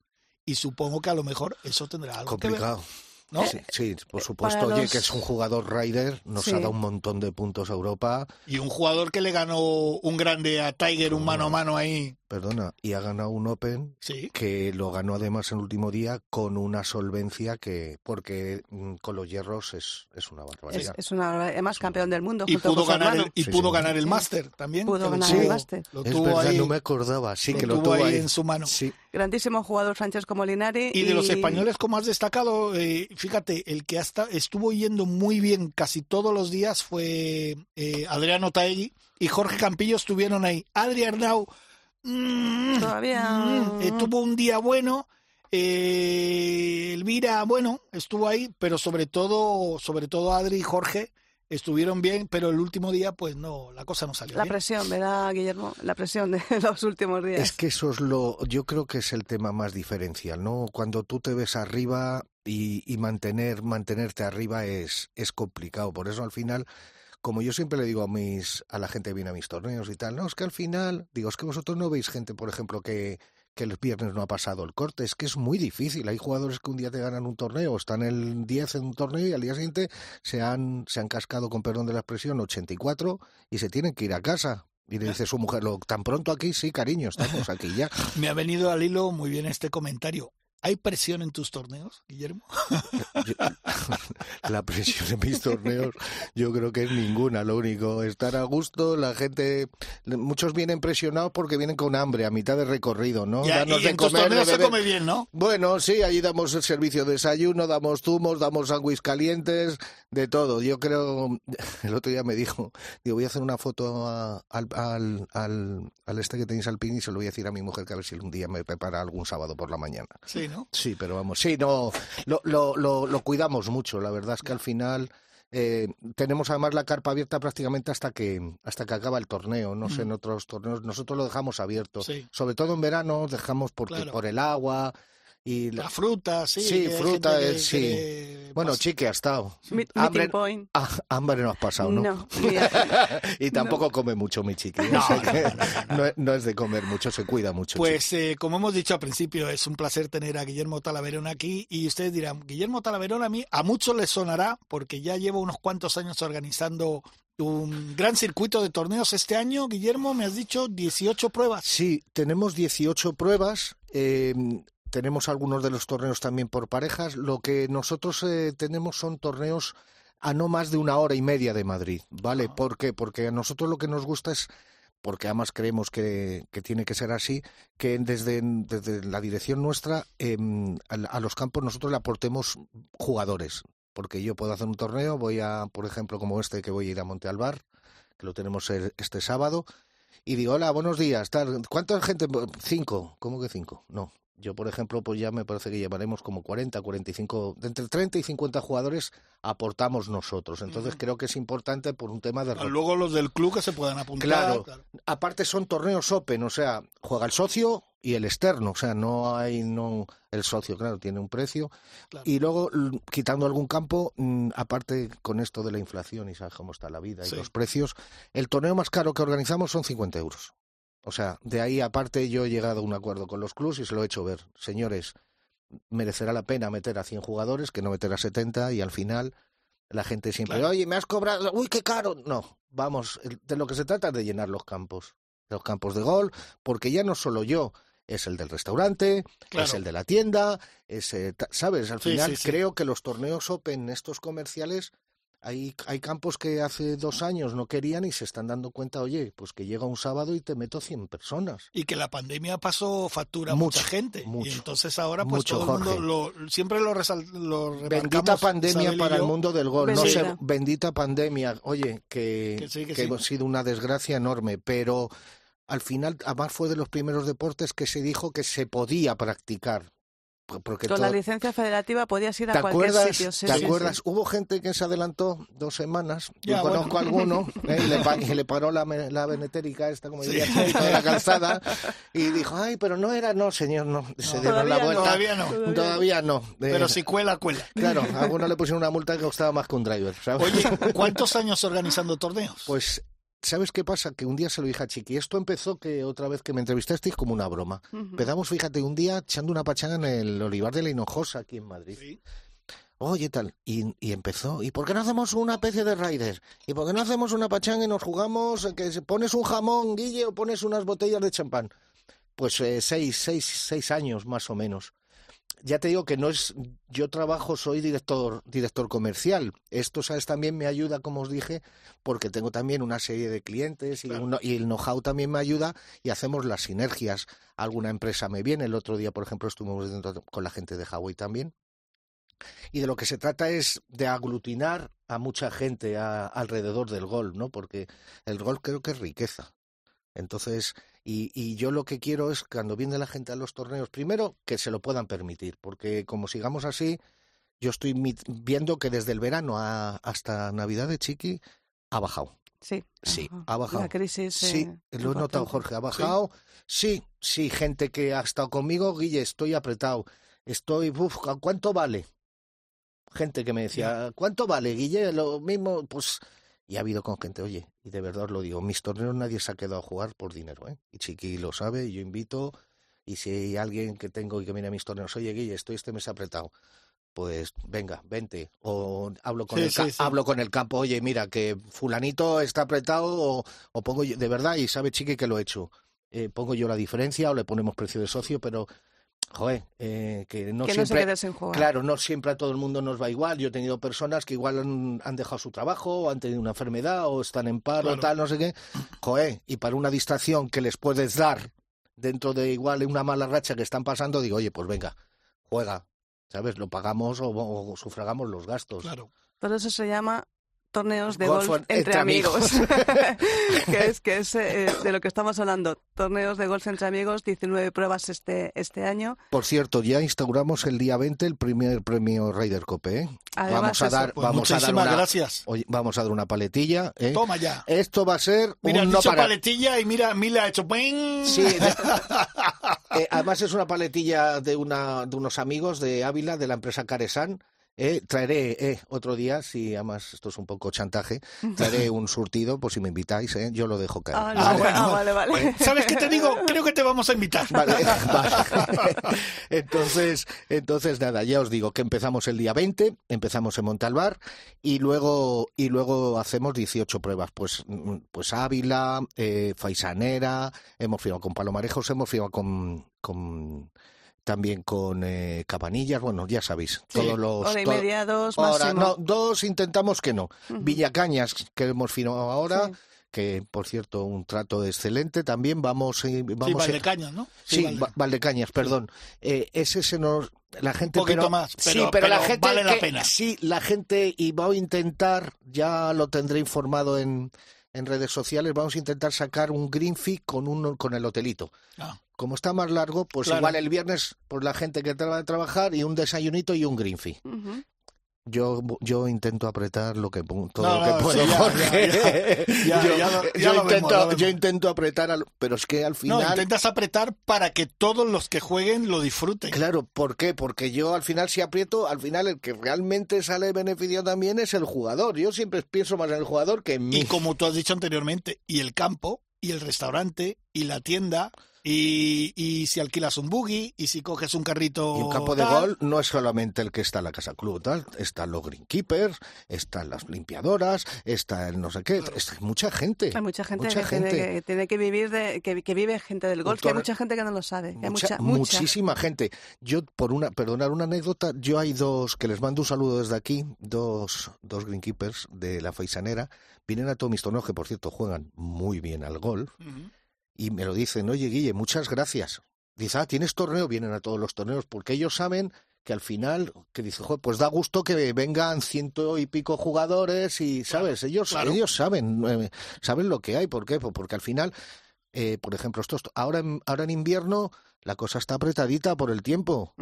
A: y supongo que a lo mejor eso tendrá algo que ver. ¿No?
C: Sí, sí, por supuesto.
B: para
C: Oye,
B: los-
C: que es un jugador Ryder, nos
B: Sí.
C: ha dado un montón de puntos a Europa.
A: Y un jugador que le ganó un grande a Tiger, un mano a mano ahí.
C: Perdona, y ha ganado un Open
A: Sí.
C: que lo ganó además en el último día con una solvencia que, porque mm, con los hierros es, es una
B: Es,
C: barbaridad.
B: es una barbaridad. además campeón del mundo
A: Y
B: junto
A: pudo
B: con
A: ganar el, y
C: Sí,
A: pudo
C: sí.
A: ganar el máster también.
B: Pudo ganar el máster.
A: Lo
C: es
A: tuvo
C: verdad,
A: ahí,
C: no me acordaba. Sí,
A: lo
C: que lo
A: tuvo
C: tuvo
A: ahí
C: ahí.
A: en su mano.
C: Sí,
B: Grandísimo jugador Francesco Molinari.
A: Y de los españoles como has destacado, eh, fíjate, el que hasta estuvo yendo muy bien casi todos los días fue eh, Adriano Taegui y Jorge Campillo estuvieron ahí. Adri Arnau mm,
B: Todavía-
A: mm, eh, tuvo un día bueno. eh, Elvira, bueno, estuvo ahí, pero sobre todo, sobre todo Adri y Jorge estuvieron bien, pero el último día, pues no, la cosa no salió
B: La
A: bien.
B: presión, ¿verdad, Guillermo? La presión de los últimos días.
C: Es que eso es lo, yo creo que es el tema más diferencial, ¿no? Cuando tú te ves arriba y, y mantener, mantenerte arriba es, es complicado. Por eso al final, como yo siempre le digo a mis, a la gente que viene a mis torneos y tal, no, es que al final, digo, es que vosotros no veis gente, por ejemplo, que, que el viernes no ha pasado el corte, es que es muy difícil. Hay jugadores que un día te ganan un torneo, están el 10 en un torneo y al día siguiente se han, se han cascado, con perdón de la expresión, 84 y se tienen que ir a casa. Y le dice su mujer, "Lo- tan pronto aquí, sí, cariño, estamos aquí ya.
A: Me ha venido al hilo muy bien este comentario. ¿Hay presión en tus torneos, Guillermo?
C: la presión en mis torneos yo creo que es ninguna. Lo único, estar a gusto, la gente... Muchos vienen presionados porque vienen con hambre a mitad de recorrido, ¿no?
A: Ya, y en tus torneos se come bien, ¿no?
C: Bueno, sí, allí damos el servicio de desayuno, damos zumos, damos sándwiches calientes, de todo. Yo creo... El otro día me dijo, digo, voy a hacer una foto al, al, al, este que tenéis al pin y se lo voy a decir a mi mujer que a ver si un día me prepara algún sábado por la mañana.
A: Sí,
C: Sí, pero vamos, sí, no, lo, lo, lo, cuidamos mucho. La verdad es que al final eh, tenemos además la carpa abierta prácticamente hasta que hasta que acaba el torneo. No sé, en otros torneos nosotros lo dejamos abierto. Sobre todo en verano dejamos porque, por el agua y
A: la, fruta, sí.
C: Sí, fruta, sí. bueno, Chiqui ha estado.
B: hambre, point.
C: Ah, hambre no has pasado, ¿no?
B: No.
C: y tampoco come mucho mi Chiqui. No, es de comer mucho, se cuida mucho.
A: Pues eh, como hemos dicho al principio, es un placer tener a Guillermo Talaverón aquí y ustedes dirán, Guillermo Talaverón a mí, a muchos les sonará porque ya llevo unos cuantos años organizando un gran circuito de torneos este año, Guillermo, me has dicho 18 pruebas.
C: Sí, tenemos 18 pruebas. Eh, tenemos algunos de los torneos también por parejas. Lo que nosotros eh, tenemos son torneos a no más de una hora y media de Madrid, ¿vale? ¿Por qué? Porque a nosotros lo que nos gusta es porque además creemos que, tiene que ser así, que desde, desde la dirección nuestra em, a, los campos nosotros le aportemos jugadores. Porque yo puedo hacer un torneo, voy a, por ejemplo, como este que voy a ir a Monte Albar, que lo tenemos este sábado, y digo, hola, buenos días, tal, ¿cuánta gente? Cinco, ¿cómo que cinco? No, yo, por ejemplo, pues ya me parece que llevaremos como 40, 45, de entre 30 y 50 jugadores aportamos nosotros. Entonces creo que es importante por un tema de...
A: Luego los del club que se puedan apuntar.
C: Claro. Aparte son torneos open, o sea, juega el socio y el externo, o sea, no hay no el socio, claro, tiene un precio. Y luego quitando algún campo, mm, aparte con esto de la inflación y sabes cómo está la vida y los precios, el torneo más caro que organizamos son 50 euros. O sea, de ahí aparte yo he llegado a un acuerdo con los clubs y se lo he hecho ver. Señores, merecerá la pena meter a 100 jugadores que no meter a 70 y al final la gente siempre, oye, me has cobrado, uy, qué caro. No, vamos, de lo que se trata es de llenar los campos, los campos de gol, porque ya no solo yo, es el del restaurante, es el de la tienda, es, ¿sabes? Al final creo que los torneos Open, estos comerciales, hay, hay campos que hace dos años no querían y se están dando cuenta, oye, pues que llega un sábado y te meto 100 personas.
A: Y que la pandemia pasó factura a mucha gente. y entonces ahora pues todo el mundo lo, siempre lo, resal,
C: Bendita pandemia para el mundo del gol. No sé, bendita pandemia. Oye, que, que, ha sido una desgracia enorme, pero al final, además fue de los primeros deportes que se dijo que se podía practicar.
B: Con la licencia federativa podías ir a cualquier sitio.
C: ¿Te acuerdas? Hubo gente que se adelantó dos semanas. Yo conozco a alguno ¿eh? y, le, paró la, la venetérica esta, como diría, de la calzada y dijo, ay, pero no era, no, señor, no. Se dieron la vuelta.
A: Todavía no.
C: Todavía no.
A: Pero si cuela, cuela.
C: Claro, a alguno le pusieron una multa que costaba más que un driver.
A: Oye, ¿cuántos años organizando torneos?
C: Pues ¿Sabes qué pasa? Que un día se lo dije a Chiqui. Esto empezó que otra vez que me entrevistasteis como una broma. Empezamos, fíjate, un día echando una pachanga en el Olivar de la Hinojosa, aquí en Madrid. Oye, tal. Y, empezó. ¿Y por qué no hacemos una especie de rider? ¿Y por qué no hacemos una pachanga y nos jugamos que pones un jamón, Guille, o pones unas botellas de champán? Pues eh, seis, seis, seis años más o menos ya te digo que no es, yo trabajo, soy director, director comercial. Esto, ¿sabes? También me ayuda, como os dije, porque tengo también una serie de clientes y, y el know-how también me ayuda y hacemos las sinergias. Alguna empresa me viene. El otro día, por ejemplo, estuvimos con la gente de Huawei también. Y de lo que se trata es de aglutinar a mucha gente alrededor del gol, ¿no? Porque el gol creo que es riqueza. Entonces, y, y, yo lo que quiero es, cuando viene la gente a los torneos, primero que se lo puedan permitir, porque como sigamos así, yo estoy viendo que desde el verano hasta Navidad de Chiqui ha bajado.
B: Sí.
C: Sí, ha bajado.
B: La crisis.
C: Sí, lo he notado, Jorge, ha bajado. ¿Sí? sí, gente que ha estado conmigo, Guille, estoy apretado. Estoy, uf, ¿cuánto vale? Gente que me decía, ¿cuánto vale, Guille? Lo mismo, pues y ha habido con gente, oye, y de verdad os lo digo, mis torneos nadie se ha quedado a jugar por dinero, ¿eh? Y Chiqui lo sabe, yo invito, y si hay alguien que tengo y que viene a mis torneos, oye, Guille, estoy este mes apretado, pues venga, vente. O hablo con, el, hablo con el campo, oye, mira, que fulanito está apretado, o, pongo yo, de verdad, y sabe Chiqui que lo he hecho. Eh, pongo yo la diferencia o le ponemos precio de socio, pero joder, eh, que no
B: Que no se
C: siempre,
B: quede sin jugar.
C: claro, no siempre a todo el mundo nos va igual. Yo he tenido personas que igual han, han dejado su trabajo, o han tenido una enfermedad, o están en paro,
A: Claro.
C: tal, no sé qué. Joder, y para una distracción que les puedes dar dentro de igual una mala racha que están pasando, digo, oye, pues venga, juega, ¿sabes? Lo pagamos o, o sufragamos los gastos.
A: Claro.
B: Todo eso se llama torneos de
C: Golf
B: golf,
C: entre
B: entre, amigos.
C: amigos.
B: que es, que es eh, de lo que estamos hablando. Torneos de golf entre amigos, 19 pruebas este, este año.
C: Por cierto, ya instauramos el día 20 el primer premio Ryder Cope, ¿eh?
B: Además,
C: vamos a
B: eso.
C: dar,
A: Pues
C: vamos a dar
A: muchísimas
C: una,
A: gracias.
C: oye, vamos a dar una paletilla, ¿eh?
A: Toma ya.
C: Esto va a ser
A: Mira,
C: un no para.
A: paletilla y mira, Mila ha hecho.
C: Sí, de- eh, además es una paletilla de una de unos amigos de Ávila de la empresa Caresan. Eh, traeré eh, otro día, si además esto es un poco chantaje, traeré un surtido, por si me invitáis, eh, yo lo dejo caer.
B: Ah,
A: Ah,
B: no,
A: bueno.
B: ah, vale, vale.
A: ¿Sabes qué te digo? Creo que te vamos a invitar.
C: Vale, vale. Entonces, entonces nada, ya os digo que empezamos el día 20, empezamos en Montalbar y luego y luego hacemos 18 pruebas, pues mm, pues Ávila, eh, Faisanera, hemos firmado con Palomarejos, hemos firmado con con también con eh, Cabanillas, bueno, ya sabéis,
A: Sí,
C: todos los
B: Hora y media, dos,
C: Ahora,
B: máximo.
C: no, dos intentamos que no.
B: Ujú.
C: Villacañas, que hemos firmado ahora,
B: Sí.
C: que por cierto, un trato excelente también. Vamos, eh,
A: Sí,
C: vamos a-
A: Valdecañas, ¿no?
C: Sí,
A: Valde-
C: Va- Valdecañas, perdón. Eh, ese se nos la gente
A: Un poquito
C: pero,
A: más,
C: sí,
A: pero-
C: pero, la
A: pero
C: gente
A: vale la
C: que-
A: pena.
C: sí, la gente y voy a intentar, ya lo tendré informado en, en redes sociales, vamos a intentar sacar un green fee con un con el hotelito.
A: Ah,
C: Como está más largo, pues
A: Claro.
C: igual el viernes pues la gente que traba de trabajar y un desayunito y un green fee. Yo yo intento apretar lo que todo
A: No,
C: lo que
A: no,
C: puedo,
A: sí, ya,
C: Jorge.
A: ya, ya,
C: yo intento
A: lo vemos.
C: yo intento apretar al- pero es que al
A: No,
C: final
A: intentas apretar para que todos los que jueguen lo disfruten.
C: Claro, ¿por qué? Porque yo al final si aprieto, al final el que realmente sale beneficiado también es el jugador. Yo siempre pienso más en el jugador que en mí.
A: Y como tú has dicho anteriormente, y el campo, y el restaurante, y la tienda, y, y si alquilas un buggy, y si coges un carrito.
C: Y un campo de
A: tal.
C: gol no es solamente el que está en la casa club, tal, están los greenkeepers, están las limpiadoras, está el no sé qué, está mucha gente.
B: Hay mucha gente,
C: mucha
B: que, Tiene
C: gente.
B: que tiene que vivir de, que, que vive gente del golf, que hay mucha gente que no lo sabe. hay
C: Mucha- muchísima gente. Yo, por una, perdonar una anécdota, yo hay dos, que les mando un saludo desde aquí, dos, dos greenkeepers de la Faisanera, vienen a todos mis torneos, que por cierto juegan muy bien al golf. Y me lo dicen, oye Guille, muchas gracias. Dice, ah, ¿tienes torneo? Vienen a todos los torneos, porque ellos saben que al final, que dice, "Joder, pues da gusto que vengan ciento y pico jugadores y, ¿sabes? Ellos,
A: claro.
C: ellos saben, eh, saben lo que hay, ¿por qué? Pues porque al final, eh, por ejemplo, estos, ahora, en, ahora en invierno la cosa está apretadita por el tiempo.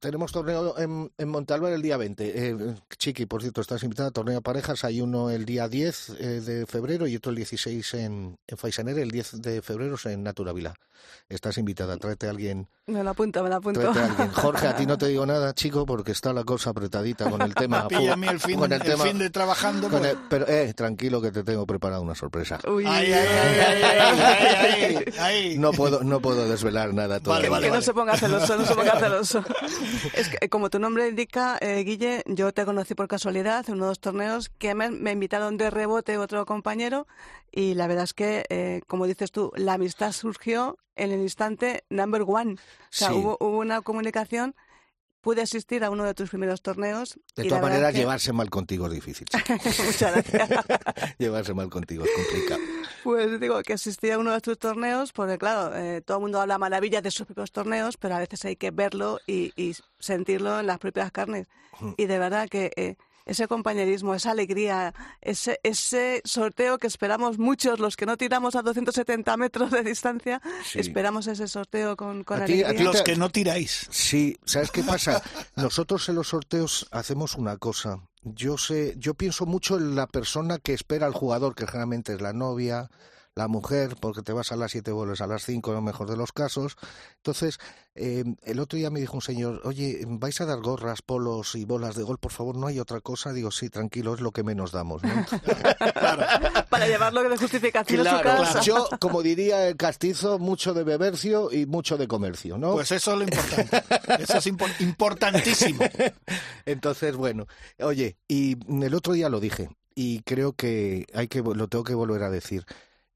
C: Tenemos torneo en, en Montalbán el día 20. Eh, Chiqui, por cierto, estás invitada a torneo de parejas. Hay uno el día 10 eh, de febrero y otro el 16 en, en. El 10 de febrero es en Naturavila. Estás invitada. Tráete a alguien.
B: Me lo apunto, me lo apunto.
C: Tráete a alguien. Jorge, a ti no te digo nada, chico, porque está la cosa apretadita con el tema.
A: Me pilla a mí el fin,
C: con el
A: el
C: tema-
A: fin de trabajando.
C: con
A: pues-
C: el- pero, eh, tranquilo que te tengo preparada una sorpresa.
B: Uy,
A: Ay, ay, ay, ay, ay, ay, ay, ay.
C: No puedo, no puedo desvelar nada todavía.
A: vale,
B: que
A: vale.
B: no se ponga celoso, no se ponga celoso. es que, como tu nombre indica, eh, Guille, yo te conocí por casualidad en uno de los torneos que me, me invitaron de rebote otro compañero y la verdad es que, eh, como dices tú, la amistad surgió en el instante number one. O sea,
C: Sí.
B: hubo, hubo una comunicación, pude asistir a uno de tus primeros torneos.
C: De todas maneras,
B: que-
C: llevarse mal contigo es difícil.
B: Muchas gracias.
C: llevarse mal contigo es complicado.
B: Pues digo que asistí a uno de tus torneos, porque claro, eh, todo el mundo habla maravillas de sus propios torneos, pero a veces hay que verlo y, y sentirlo en las propias carnes. Y de verdad que eh, ese compañerismo, esa alegría, ese, ese sorteo que esperamos muchos, los que no tiramos a 270 metros de distancia,
C: Sí.
B: esperamos ese sorteo con, con
C: A ti- a
B: alegría.
C: ti
A: Los que no tiráis.
C: Sí, ¿sabes qué pasa? Nosotros en los sorteos hacemos una cosa. Yo sé, yo pienso mucho en la persona que espera al jugador, que generalmente es la novia, la mujer, porque te vas a las siete vuelves a las cinco, en lo mejor de los casos. Entonces, eh, el otro día me dijo un señor, oye, ¿vais a dar gorras, polos y bolas de gol? Por favor, ¿no hay otra cosa? Digo, sí, tranquilo, es lo que menos damos. ¿no?
B: Para llevarlo de justificación a su
C: claro, yo, como diría el castizo, mucho de bebercio y mucho de comercio, ¿no?
A: Pues eso es lo importante. Eso es impor- importantísimo.
C: Entonces, bueno, oye, y el otro día lo dije y creo que hay que lo tengo que volver a decir.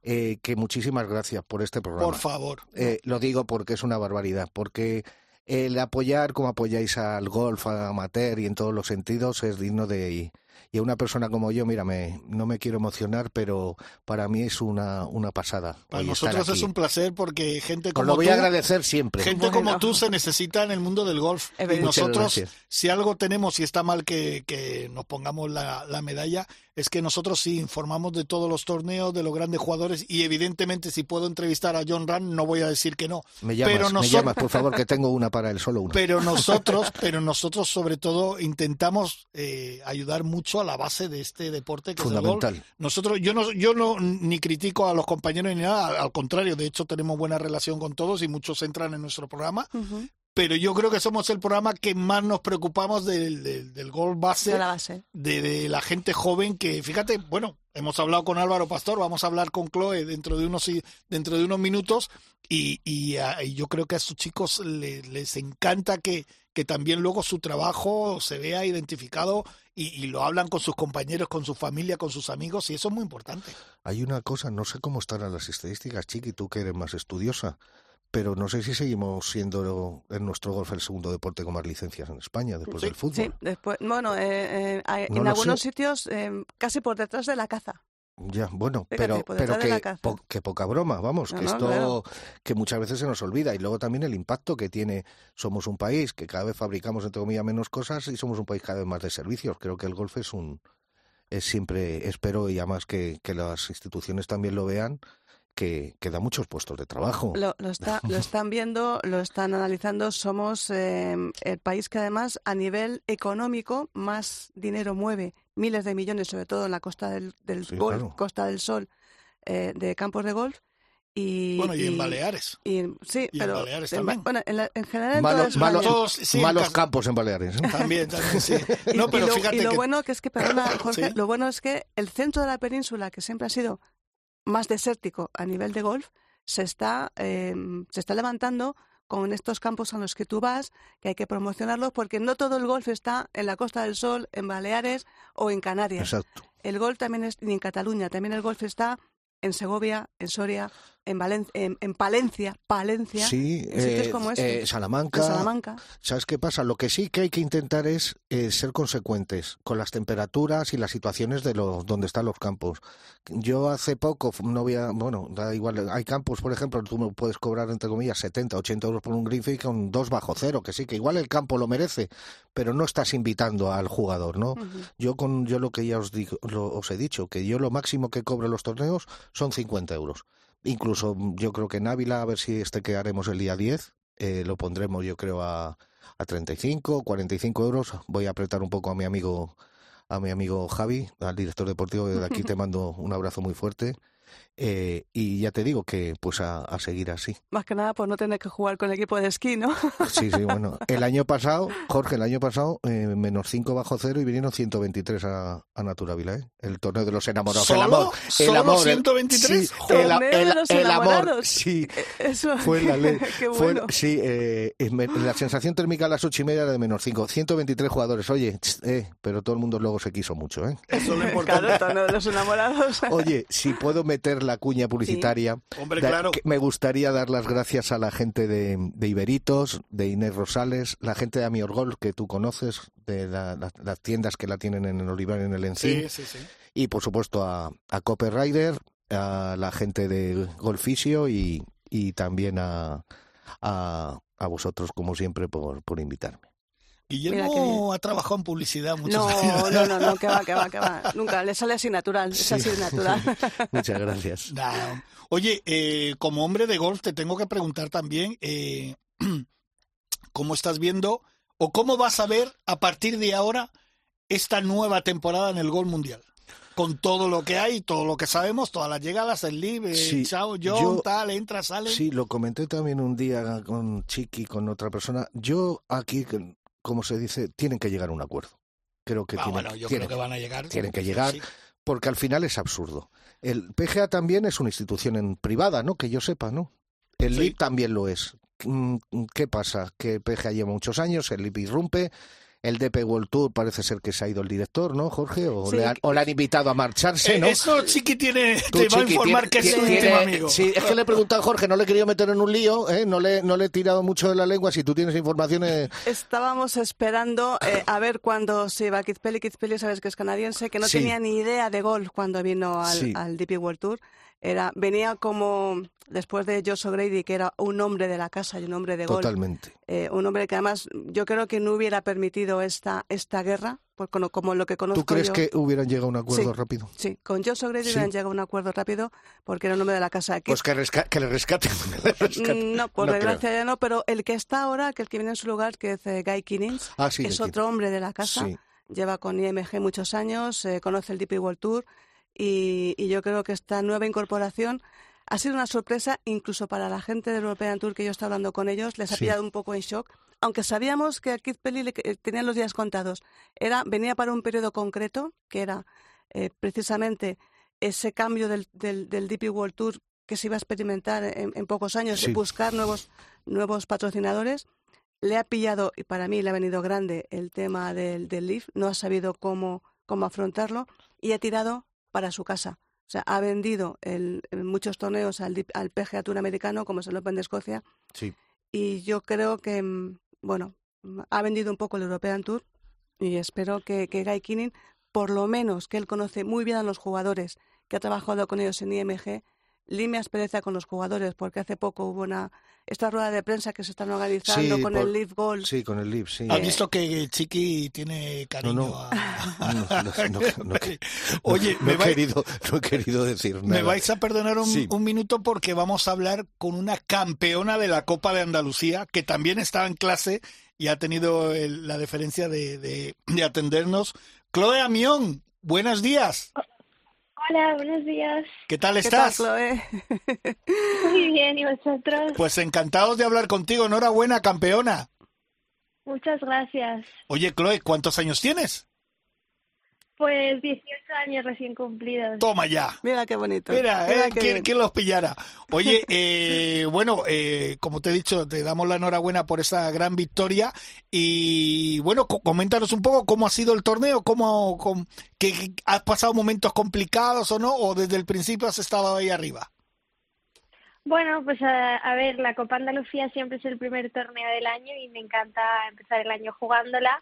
C: Eh, que muchísimas gracias por este programa.
A: Por favor.
C: Eh, lo digo porque es una barbaridad, porque el apoyar como apoyáis al golf amateur y en todos los sentidos es digno de, y a una persona como yo, mira, no me quiero emocionar, pero para mí es una, una pasada.
A: Para nosotros es un placer porque gente como
C: Os lo voy
A: a
C: agradecer siempre.
A: Gente como tú se necesita en el mundo del golf. Y nosotros, si algo tenemos y está mal que, que nos pongamos la, la medalla, es que nosotros sí informamos de todos los torneos, de los grandes jugadores y evidentemente si puedo entrevistar a John Rand no voy a decir que no.
C: Me llamas, pero nosotros, me llamas por favor, que tengo una para él, solo una.
A: Pero nosotros, pero nosotros sobre todo intentamos eh, ayudar mucho a la base de este deporte que
C: Fundamental.
A: es el golf. Nosotros, yo no, yo no ni critico a los compañeros ni nada, al contrario, de hecho tenemos buena relación con todos y muchos entran en nuestro programa, pero yo creo que somos el programa que más nos preocupamos del, del, del gol base,
B: de la base.
A: De, la gente joven que, fíjate, bueno, hemos hablado con Álvaro Pastor, vamos a hablar con Chloe dentro de unos, dentro de unos minutos y, y, y yo creo que a estos chicos les, les encanta que, que también luego su trabajo se vea identificado y, y, lo hablan con sus compañeros, con su familia, con sus amigos, y eso es muy importante.
C: Hay una cosa, no sé cómo están las estadísticas, Chiqui, tú que eres más estudiosa, pero no sé si seguimos siendo en nuestro golf el segundo deporte con más licencias en España después
B: sí,
C: del fútbol.
B: Sí, después, bueno, eh, eh, no en algunos sé. sitios eh, casi por detrás de la caza.
C: Ya, bueno, Fíjate, pero, pero que, po, que, poca broma, vamos, no, que no, esto claro. que muchas veces se nos olvida y luego también el impacto que tiene. Somos un país que cada vez fabricamos entre comillas menos cosas y somos un país cada vez más de servicios. Creo que el golf es un es siempre espero y además que, que las instituciones también lo vean que, que, da muchos puestos de trabajo.
B: Lo, lo, está, lo están viendo, lo están analizando. Somos eh, el país que además a nivel económico más dinero mueve, miles de millones, sobre todo en la costa del, del
C: sí,
B: golf,
C: claro.
B: Costa del Sol, eh, de campos de golf. Y,
A: bueno, y, en Baleares.
B: Y, sí,
A: y
B: pero
A: en Baleares
B: en,
A: también.
B: Bueno, en, la, en general en
C: Malo, malos,
A: Todos, sí,
C: malos
A: en
C: campos en Baleares. ¿eh?
A: También, también, sí.
B: y,
A: No, pero
B: y lo,
A: fíjate
B: y lo
A: que...
B: bueno que es que, perdona, Jorge,
A: Sí.
B: lo bueno es que el centro de la península, que siempre ha sido más desértico a nivel de golf, se está, eh, se está levantando con estos campos a los que tú vas, que hay que promocionarlos, porque no todo el golf está en la Costa del Sol, en Baleares o en Canarias.
C: Exacto.
B: El golf también es, ni en Cataluña, también el golf está en Segovia, en Soria, en, Valen en, en Palencia, Palencia,
C: Sí, eh,
B: como este,
C: eh, Salamanca.
B: Salamanca.
C: ¿Sabes qué pasa? Lo que sí que hay que intentar es eh, ser consecuentes con las temperaturas y las situaciones de los donde están los campos. Yo hace poco, no voy a, bueno, da igual, hay campos, por ejemplo, tú me puedes cobrar entre comillas 70, 80 euros por un green fee con dos bajo cero, que sí, que igual el campo lo merece, pero no estás invitando al jugador, ¿no?
B: Uh -huh.
C: Yo con yo lo que ya os digo, lo, os he dicho, que yo lo máximo que cobro en los torneos son 50 euros. Incluso yo creo que en Ávila, a ver si este que haremos el día 10, eh, lo pondremos yo creo a, a 35, 45 euros. Voy a apretar un poco a mi amigo a mi amigo Javi, al director deportivo, de aquí te mando un abrazo muy fuerte. Eh, y ya te digo que pues a, a, seguir así.
B: Más que nada por no tener que jugar con el equipo de esquí, ¿no?
C: Sí, sí, bueno. El año pasado, Jorge, el año pasado, eh, menos 5 bajo cero y vinieron 123 a, a Naturávila, ¿eh? El torneo de los enamorados.
A: ¿Solo?
C: El amor. El
A: ¿Solo
C: amor
A: 123?
C: El, sí, el,
B: de
C: el,
B: los
C: el amor.
B: enamorados.
C: Sí.
B: Eso.
C: Fue la ley.
B: Qué
C: Fue,
B: bueno.
C: sí, eh, la sensación térmica a las ocho y media era de menos 5. 123 jugadores. Oye, eh, pero todo el mundo luego se quiso mucho, ¿eh?
A: Eso es lo importante.
B: Claro, torneo de los enamorados.
C: Oye, si puedo meter la cuña publicitaria,
A: sí. Hombre, claro.
C: me gustaría dar las gracias a la gente de, de Iberitos, de Inés Rosales, la gente de Amior Golf, que tú conoces, de la, la, las tiendas que la tienen en el Olivar, en el Encín.
A: Sí, sí, sí.
C: Y por supuesto a, a Copper Rider, a la gente de Golfisio y, y también a, a, a, vosotros, como siempre, por, por invitarme.
A: Guillermo ha trabajado en publicidad muchos
B: no,
A: años.
B: No, no, no, que va, que va, que va. Nunca, le sale así natural,
C: Sí.
B: es así natural.
C: Muchas gracias.
A: No. Oye, eh, como hombre de golf te tengo que preguntar también eh, cómo estás viendo o cómo vas a ver a partir de ahora esta nueva temporada en el golf mundial. Con todo lo que hay, todo lo que sabemos, todas las llegadas, el live,
C: Sí,
A: chao, John,
C: yo-
A: tal, entra, sale.
C: Sí, lo comenté también un día con Chiqui, con otra persona. Yo aquí, como se dice, tienen que llegar a un acuerdo. Creo que
A: Ah,
C: tienen,
A: bueno, yo
C: tienen-
A: creo que van a llegar.
C: tienen que llegar.
A: Sí.
C: porque al final es absurdo. El PGA también es una institución en privada, ¿no? Que yo sepa, ¿no? El
A: Sí.
C: LIB también lo es. Mm, ¿Qué pasa? Que PGA lleva muchos años, el LIB irrumpe, el DP World Tour parece ser que se ha ido el director, ¿no, Jorge? O,
B: Sí.
C: le, han, o le han invitado a marcharse,
A: Eh,
C: ¿no?
A: Eso Chiqui tiene,
C: Tú,
A: te va a informar
C: tiene-
A: que es su
C: tiene-
A: último amigo.
C: Sí, es que le he preguntado a Jorge, no le he querido meter en un lío, ¿eh? no, le, no le he tirado mucho de la lengua. Si tú tienes informaciones...
B: Estábamos esperando eh, a ver cuándo se iba. Keith Pelly, sabes que es canadiense, que no
C: Sí.
B: tenía ni idea de golf cuando vino al,
C: Sí.
B: al DP World Tour. Era, venía como después de Josh O'Grady, que era un hombre de la casa y un hombre de golf.
C: Totalmente.
B: Eh, un hombre que además yo creo que no hubiera permitido esta, esta guerra, como, como lo que conozco
C: ¿Tú crees
B: yo.
C: que hubieran llegado a un acuerdo
B: Sí.
C: rápido?
B: Sí, con Josh O'Grady
C: Sí.
B: hubieran llegado a un acuerdo rápido porque era un hombre de la casa. Keith
C: Pues que, resca- que le rescaten. que le rescaten.
B: Mm, No, por
C: No
B: desgracia ya no, pero el que está ahora, que el que viene en su lugar, que es eh, Guy Kinnins,
C: Ah, sí,
B: es otro hombre de la casa, lleva con IMG muchos años, eh, conoce el DP World Tour y, y yo creo que esta nueva incorporación ha sido una sorpresa incluso para la gente del European Tour que yo estaba hablando con ellos, les ha
C: Sí.
B: pillado un poco en shock, aunque sabíamos que a Keith Pelly le, que- tenían los días contados. Era, venía para un periodo concreto, que era eh, precisamente ese cambio del, del, del DP World Tour que se iba a experimentar en, en pocos años,
C: Sí.
B: buscar nuevos, nuevos patrocinadores. Le ha pillado, y para mí le ha venido grande, el tema del, del Leaf, no ha sabido cómo, cómo afrontarlo y ha tirado para su casa. O sea, ha vendido el, en muchos torneos al, al PGA Tour americano, como es el Open de Escocia,
C: Sí.
B: y yo creo que, mm, bueno, mm, ha vendido un poco el European Tour y espero que, que Guy Kinning, por lo menos que él conoce muy bien a los jugadores, que ha trabajado con ellos en IMG, lime aspereza con los jugadores, porque hace poco hubo una esta rueda de prensa que se están organizando
C: Sí,
B: con
C: por-
B: el Leaf Gold.
C: Sí, con el LIV, sí.
A: ¿Has visto que Chiqui tiene cariño
C: No, no.
A: a...
C: No, no, no, no,
A: Oye,
C: no
A: me,
C: he
A: vai-
C: querido, no he querido decir nada.
A: me vais a perdonar un,
C: Sí.
A: un minuto porque vamos a hablar con una campeona de la Copa de Andalucía que también estaba en clase y ha tenido el- la deferencia de, de- de atendernos. Chloe Amión, buenos días.
G: Hola, buenos días.
A: ¿Qué tal
B: ¿Qué tal,
A: estás?
B: Chloe?
G: Muy bien, ¿y vosotros?
A: Pues encantados de hablar contigo. Enhorabuena, campeona.
G: Muchas gracias.
A: Oye, Chloe, ¿cuántos años tienes?
G: Pues 18 años recién cumplidos.
A: Toma ya.
B: Mira qué bonito.
A: Mira,
B: Mira
A: eh,
B: qué
A: ¿quién, los pillara? Oye, eh, bueno, eh, como te he dicho, te damos la enhorabuena por esa gran victoria y bueno, co- coméntanos un poco cómo ha sido el torneo, cómo, cómo- que, que has pasado momentos complicados o no, o desde el principio has estado ahí arriba.
G: Bueno, pues a, a ver, la Copa Andalucía siempre es el primer torneo del año y me encanta empezar el año jugándola.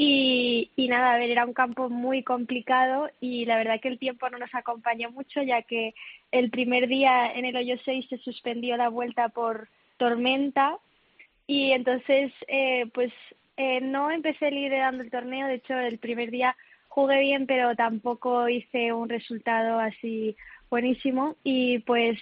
G: Y, y nada, a ver, era un campo muy complicado y la verdad que el tiempo no nos acompañó mucho, ya que el primer día en el hoyo 6 se suspendió la vuelta por tormenta. Y entonces eh, pues eh, no empecé liderando el torneo, de hecho el primer día jugué bien pero tampoco hice un resultado así buenísimo. Y pues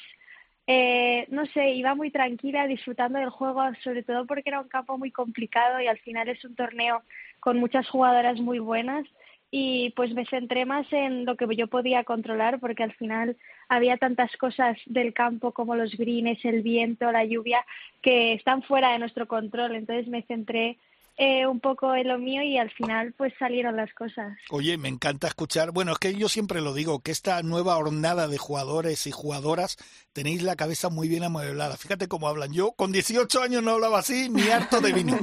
G: eh, no sé, iba muy tranquila disfrutando del juego, sobre todo porque era un campo muy complicado y al final es un torneo con muchas jugadoras muy buenas. Y pues me centré más en lo que yo podía controlar porque al final había tantas cosas del campo como los greens, el viento, la lluvia que están fuera de nuestro control, entonces me centré eh, un poco en lo mío y al final pues salieron las cosas.
A: Oye, me encanta escuchar. Bueno, es que yo siempre lo digo, que esta nueva hornada de jugadores y jugadoras tenéis la cabeza muy bien amueblada. Fíjate cómo hablan. Yo con 18 años no hablaba así, ni harto de vino.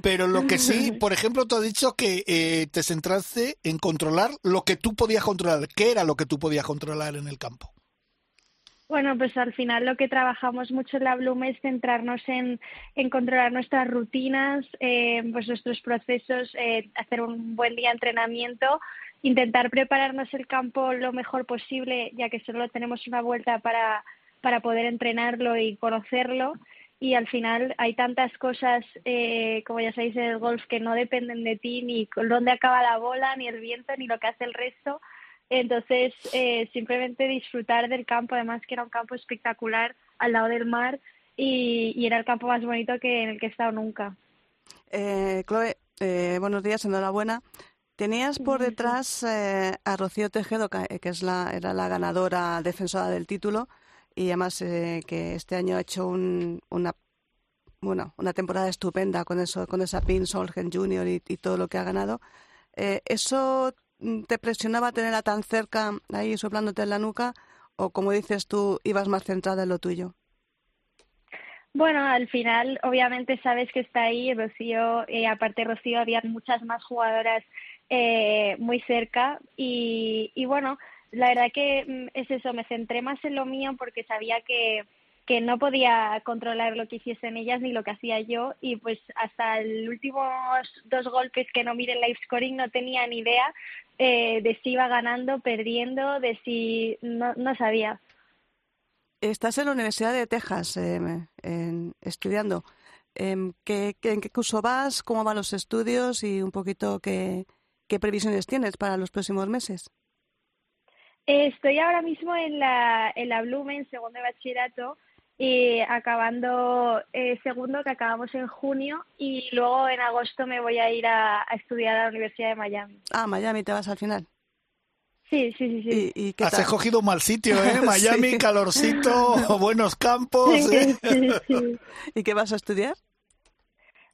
A: Pero lo que sí, por ejemplo, tú has dicho que eh, te centraste en controlar lo que tú podías controlar. ¿Qué era lo que tú podías controlar en el campo?
G: Bueno, pues al final lo que trabajamos mucho en la Bloom es centrarnos en, en controlar nuestras rutinas, eh, pues nuestros procesos, eh, hacer un buen día de entrenamiento, intentar prepararnos el campo lo mejor posible, ya que solo tenemos una vuelta para, para poder entrenarlo y conocerlo. Y al final hay tantas cosas, eh, como ya sabéis, en el golf que no dependen de ti, ni dónde acaba la bola, ni el viento, ni lo que hace el resto. Entonces, eh, simplemente disfrutar del campo, además que era un campo espectacular al lado del mar y, y era el campo más bonito que en el que he estado nunca.
B: Eh, Chloe, eh, buenos días, enhorabuena. Tenías por detrás eh, a Rocío Tejedo, que que es la, era la ganadora defensora del título, y además eh, que este año ha hecho un- una, bueno, una temporada estupenda con eso, con esa pin Solgen Junior y, y todo lo que ha ganado. Eh, ¿Eso te presionaba tenerla tan cerca, ahí soplándote en la nuca, o como dices tú, ibas más centrada en lo tuyo?
G: Bueno, al final, obviamente sabes que está ahí Rocío, eh, aparte Rocío, había muchas más jugadoras eh, muy cerca y, y bueno, la verdad que mm, es eso, me centré más en lo mío porque sabía que, que no podía controlar lo que hiciesen ellas ni lo que hacía yo y pues hasta el últimos dos golpes que no miré el live scoring no tenía ni idea eh, de si iba ganando, perdiendo, de si no, no sabía.
B: Estás en la Universidad de Texas en, estudiando. Em, ¿qué, ¿qué, ¿En qué curso vas? ¿Cómo van los estudios? Y un poquito qué, qué previsiones tienes para los próximos meses.
G: Estoy ahora mismo en la, en la Blumen, segundo de bachillerato, y acabando eh, segundo, que acabamos en junio, y luego en agosto me voy a ir a, a estudiar a la Universidad de Miami.
B: Ah, Miami te vas al final.
G: Sí, sí, sí. sí.
B: ¿Y, y qué
A: Has
B: tal?
A: escogido un mal sitio, ¿eh? Miami,
B: Sí.
A: calorcito, buenos campos. ¿eh?
G: Sí, sí, sí.
B: ¿Y qué vas a estudiar?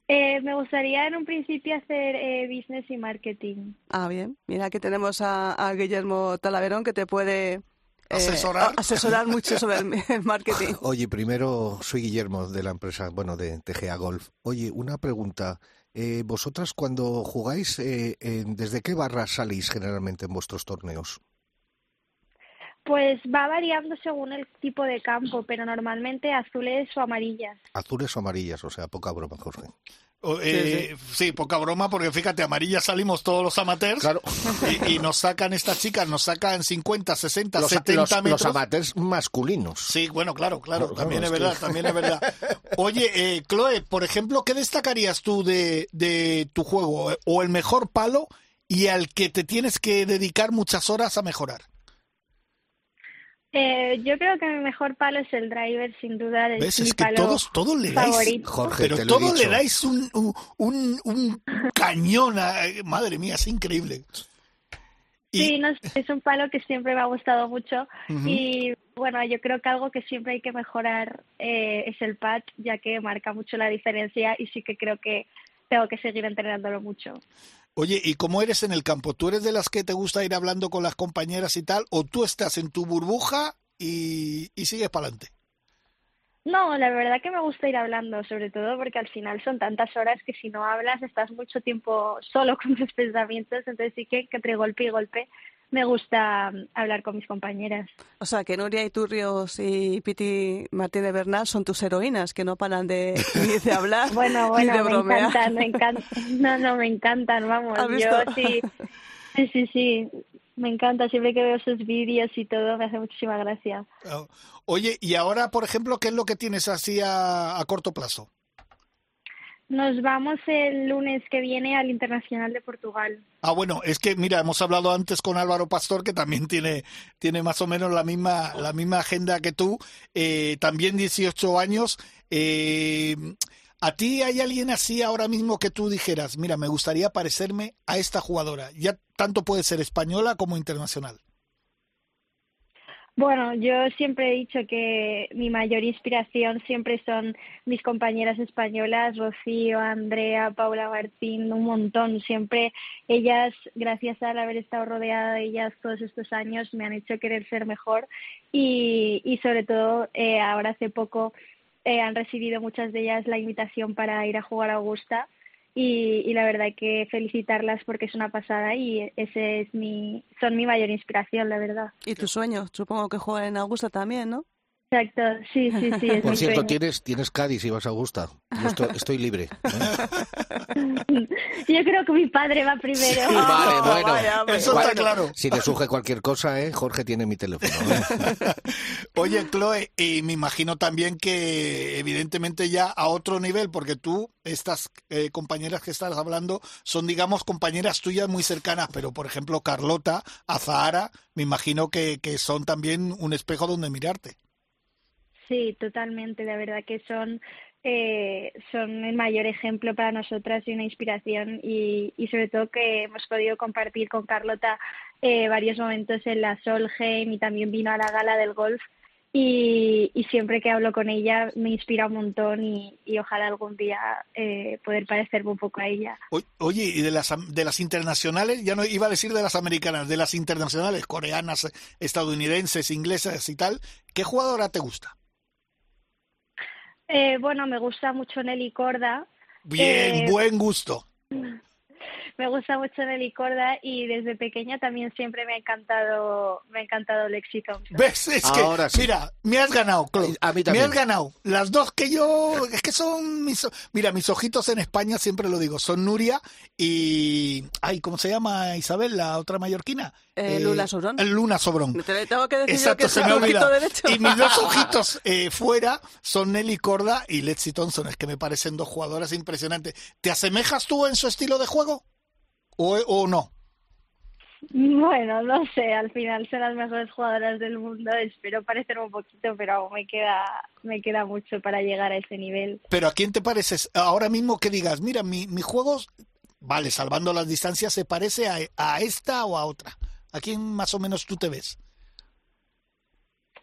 G: Eh, me gustaría en un principio hacer eh, business y marketing.
B: Ah, bien. Mira que tenemos a, a Guillermo Talaverón que te puede eh,
A: Asesorar.
B: a- asesorar mucho sobre el, el marketing.
C: Oye, primero soy Guillermo de la empresa, bueno, de TGA Golf. Oye, una pregunta. Eh, vosotras cuando jugáis, eh, ¿desde qué barras salís generalmente en vuestros torneos?
G: Pues va variando según el tipo de campo, pero normalmente azules o amarillas.
C: Azules o amarillas, o sea, poca broma, Jorge.
A: Eh, sí, poca broma, porque fíjate, amarilla salimos todos los amateurs
C: Claro,
A: y, y nos sacan estas chicas, nos sacan 50, 60,
C: los,
A: 70
C: los-
A: metros.
C: los amateurs masculinos.
A: Sí, bueno, claro, claro, también es
C: es que-
A: verdad, también es verdad. Oye, eh, Chloe, por ejemplo, ¿qué destacarías tú de, de tu juego? ¿O el mejor palo y al que te tienes que dedicar muchas horas a mejorar?
G: Eh, yo creo que mi mejor palo es el driver, sin duda. Es
A: ¿Ves?
G: mi
A: Es que
G: palo
A: todos, todos le dais,
G: favorito.
C: Jorge,
A: pero todos le dais un, un, un, cañón, a- madre mía, es increíble. Y-
G: Sí, no, es un palo que siempre me ha gustado mucho y bueno, yo creo que algo que siempre hay que mejorar eh, es el pad, ya que marca mucho la diferencia y sí que creo que tengo que seguir entrenándolo mucho.
A: Oye, ¿y cómo eres en el campo? ¿Tú eres de las que te gusta ir hablando con las compañeras y tal? ¿O tú estás en tu burbuja y, y sigues para adelante?
G: No, la verdad que me gusta ir hablando, sobre todo porque al final son tantas horas que si no hablas estás mucho tiempo solo con tus pensamientos, entonces sí que entre golpe y golpe me gusta mm, hablar con mis compañeras.
B: O sea, que Nuria Iturrios y Piti Martínez Bernal son tus heroínas, que no paran de, ni de hablar
G: Bueno,
B: ni de
G: bueno, me
B: bromear.
G: encantan, me encantan. No, no, me encantan, vamos.
B: ¿Has
G: Yo sí, sí, sí, sí. Me encanta, siempre que veo esos vídeos y todo, me hace muchísima gracia.
A: Ah, Oye, y ahora, por ejemplo, ¿qué es lo que tienes así a, a corto plazo?
G: Nos vamos el lunes que viene al Internacional de Portugal.
A: Ah, bueno, es que mira, hemos hablado antes con Álvaro Pastor, que también tiene, tiene más o menos la misma, la misma agenda que tú, eh, también 18 años. Eh, ¿A ti hay alguien así ahora mismo que tú dijeras, mira, me gustaría parecerme a esta jugadora? Ya tanto puede ser española como internacional.
G: Bueno, yo siempre he dicho que mi mayor inspiración siempre son mis compañeras españolas, Rocío, Andrea, Paula Martín, un montón. Siempre ellas, gracias al haber estado rodeada de ellas todos estos años, me han hecho querer ser mejor y, y sobre todo eh, ahora hace poco eh, han recibido muchas de ellas la invitación para ir a jugar a Augusta y, y la verdad que felicitarlas porque es una pasada y ese es mi, son mi mayor inspiración, la verdad.
B: Y tu sueño, supongo que juega en Augusta también, ¿no?
G: Exacto, sí, sí, sí. Es
C: Por
G: mi
C: cierto,
G: sueño.
C: tienes, tienes Cádiz y vas a Augusta. Yo estoy, estoy libre. ¿eh?
G: Yo creo que mi padre va primero.
C: Sí, vale, bueno.
B: vaya.
A: Eso está claro.
C: Si te surge cualquier cosa, ¿eh? Jorge tiene mi teléfono. ¿eh?
A: Oye, Chloe, y me imagino también que evidentemente ya a otro nivel, porque tú, estas eh, compañeras que estás hablando, son, digamos, compañeras tuyas muy cercanas, pero por ejemplo, Carlota, Azahara, me imagino que, que son también un espejo donde mirarte.
G: Sí, totalmente. La verdad que son eh, son el mayor ejemplo para nosotras y una inspiración y, y sobre todo que hemos podido compartir con Carlota eh, varios momentos en la Solheim y también vino a la gala del golf y, siempre que hablo con ella me inspira un montón y, y ojalá algún día eh, poder parecerme un poco a ella.
A: Oye, y de las, de las internacionales, ya no iba a decir de las americanas, de las internacionales, coreanas, estadounidenses, inglesas y tal, ¿qué jugadora te gusta?
G: Eh, bueno, me gusta mucho Nelly Corda.
A: Bien,
G: Eh,
A: buen gusto.
G: Me gusta mucho Nelly Corda y desde pequeña también siempre me ha encantado, me ha encantado Lexi Thompson.
A: ¿Ves? Es que,
C: Ahora sí.
A: mira, me has ganado, Clo.
C: A mí
A: Me
C: también.
A: has ganado. Las dos que yo, es que son mis, o- mira, mis ojitos en España, siempre lo digo, son Nuria y, ay, ¿cómo se llama Isabel, la otra mallorquina?
B: Eh, Luna Sobrón.
A: el Luna Sobrón.
B: Te le tengo que decir yo
A: Exacto,
B: que
A: se
B: es
A: me
B: derecho.
A: Y mis dos ojitos eh, fuera son Nelly Corda y Lexi Thompson, es que me parecen dos jugadoras impresionantes. ¿Te asemejas tú en su estilo de juego? ¿O, o no?
G: Bueno, no sé, al final son las mejores jugadoras del mundo, espero parecer un poquito, pero aún me queda, me queda mucho para llegar a ese nivel.
A: Pero ¿a quién te pareces ahora mismo que digas, mira, mi, mi juego, vale, salvando las distancias, se parece a, a esta o a otra? ¿A quién más o menos tú te ves?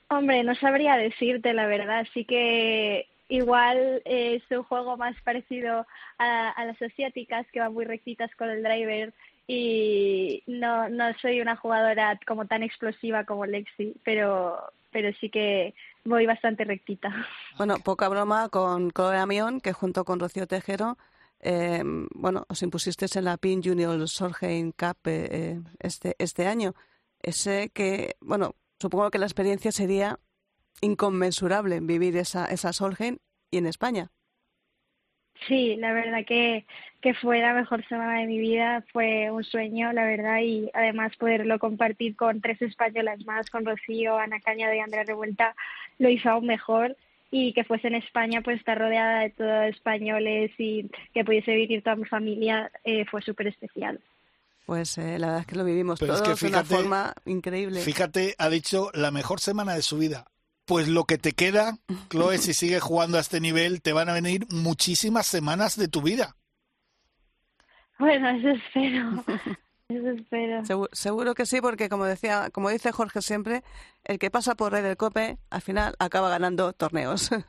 G: Hombre, no sabría decirte la verdad, sí que igual eh, es un juego más parecido a, a las asiáticas que van muy rectitas con el driver y no, no soy una jugadora como tan explosiva como Lexi, pero, pero sí que voy bastante rectita.
B: Bueno, poca broma con Chloe Amión, que junto con Rocío Tejero, eh, bueno, os impusisteis en la PIN Junior Sorheim Cup eh, eh, este, este año. Ese que, bueno, supongo que la experiencia sería inconmensurable vivir esa, esa Solheim y en España.
G: Sí, la verdad que, que fue la mejor semana de mi vida, fue un sueño, la verdad, y además poderlo compartir con tres españolas más, con Rocío, Ana Cañado y Andrea Revuelta, lo hizo aún mejor y que fuese en España, pues estar rodeada de todos españoles y que pudiese vivir toda mi familia eh, fue súper especial.
B: Pues eh, la verdad es que lo vivimos
A: Pero es que
B: de una
A: fíjate-
B: forma increíble.
A: Fíjate, ha dicho la mejor semana de su vida. Pues lo que te queda, Chloe, si sigues jugando a este nivel, te van a venir muchísimas semanas de tu vida.
G: Bueno, eso espero, eso espero.
B: Segu- Seguro, que sí, porque como decía, como dice Jorge siempre, el que pasa por Rey del Cope al final acaba ganando torneos.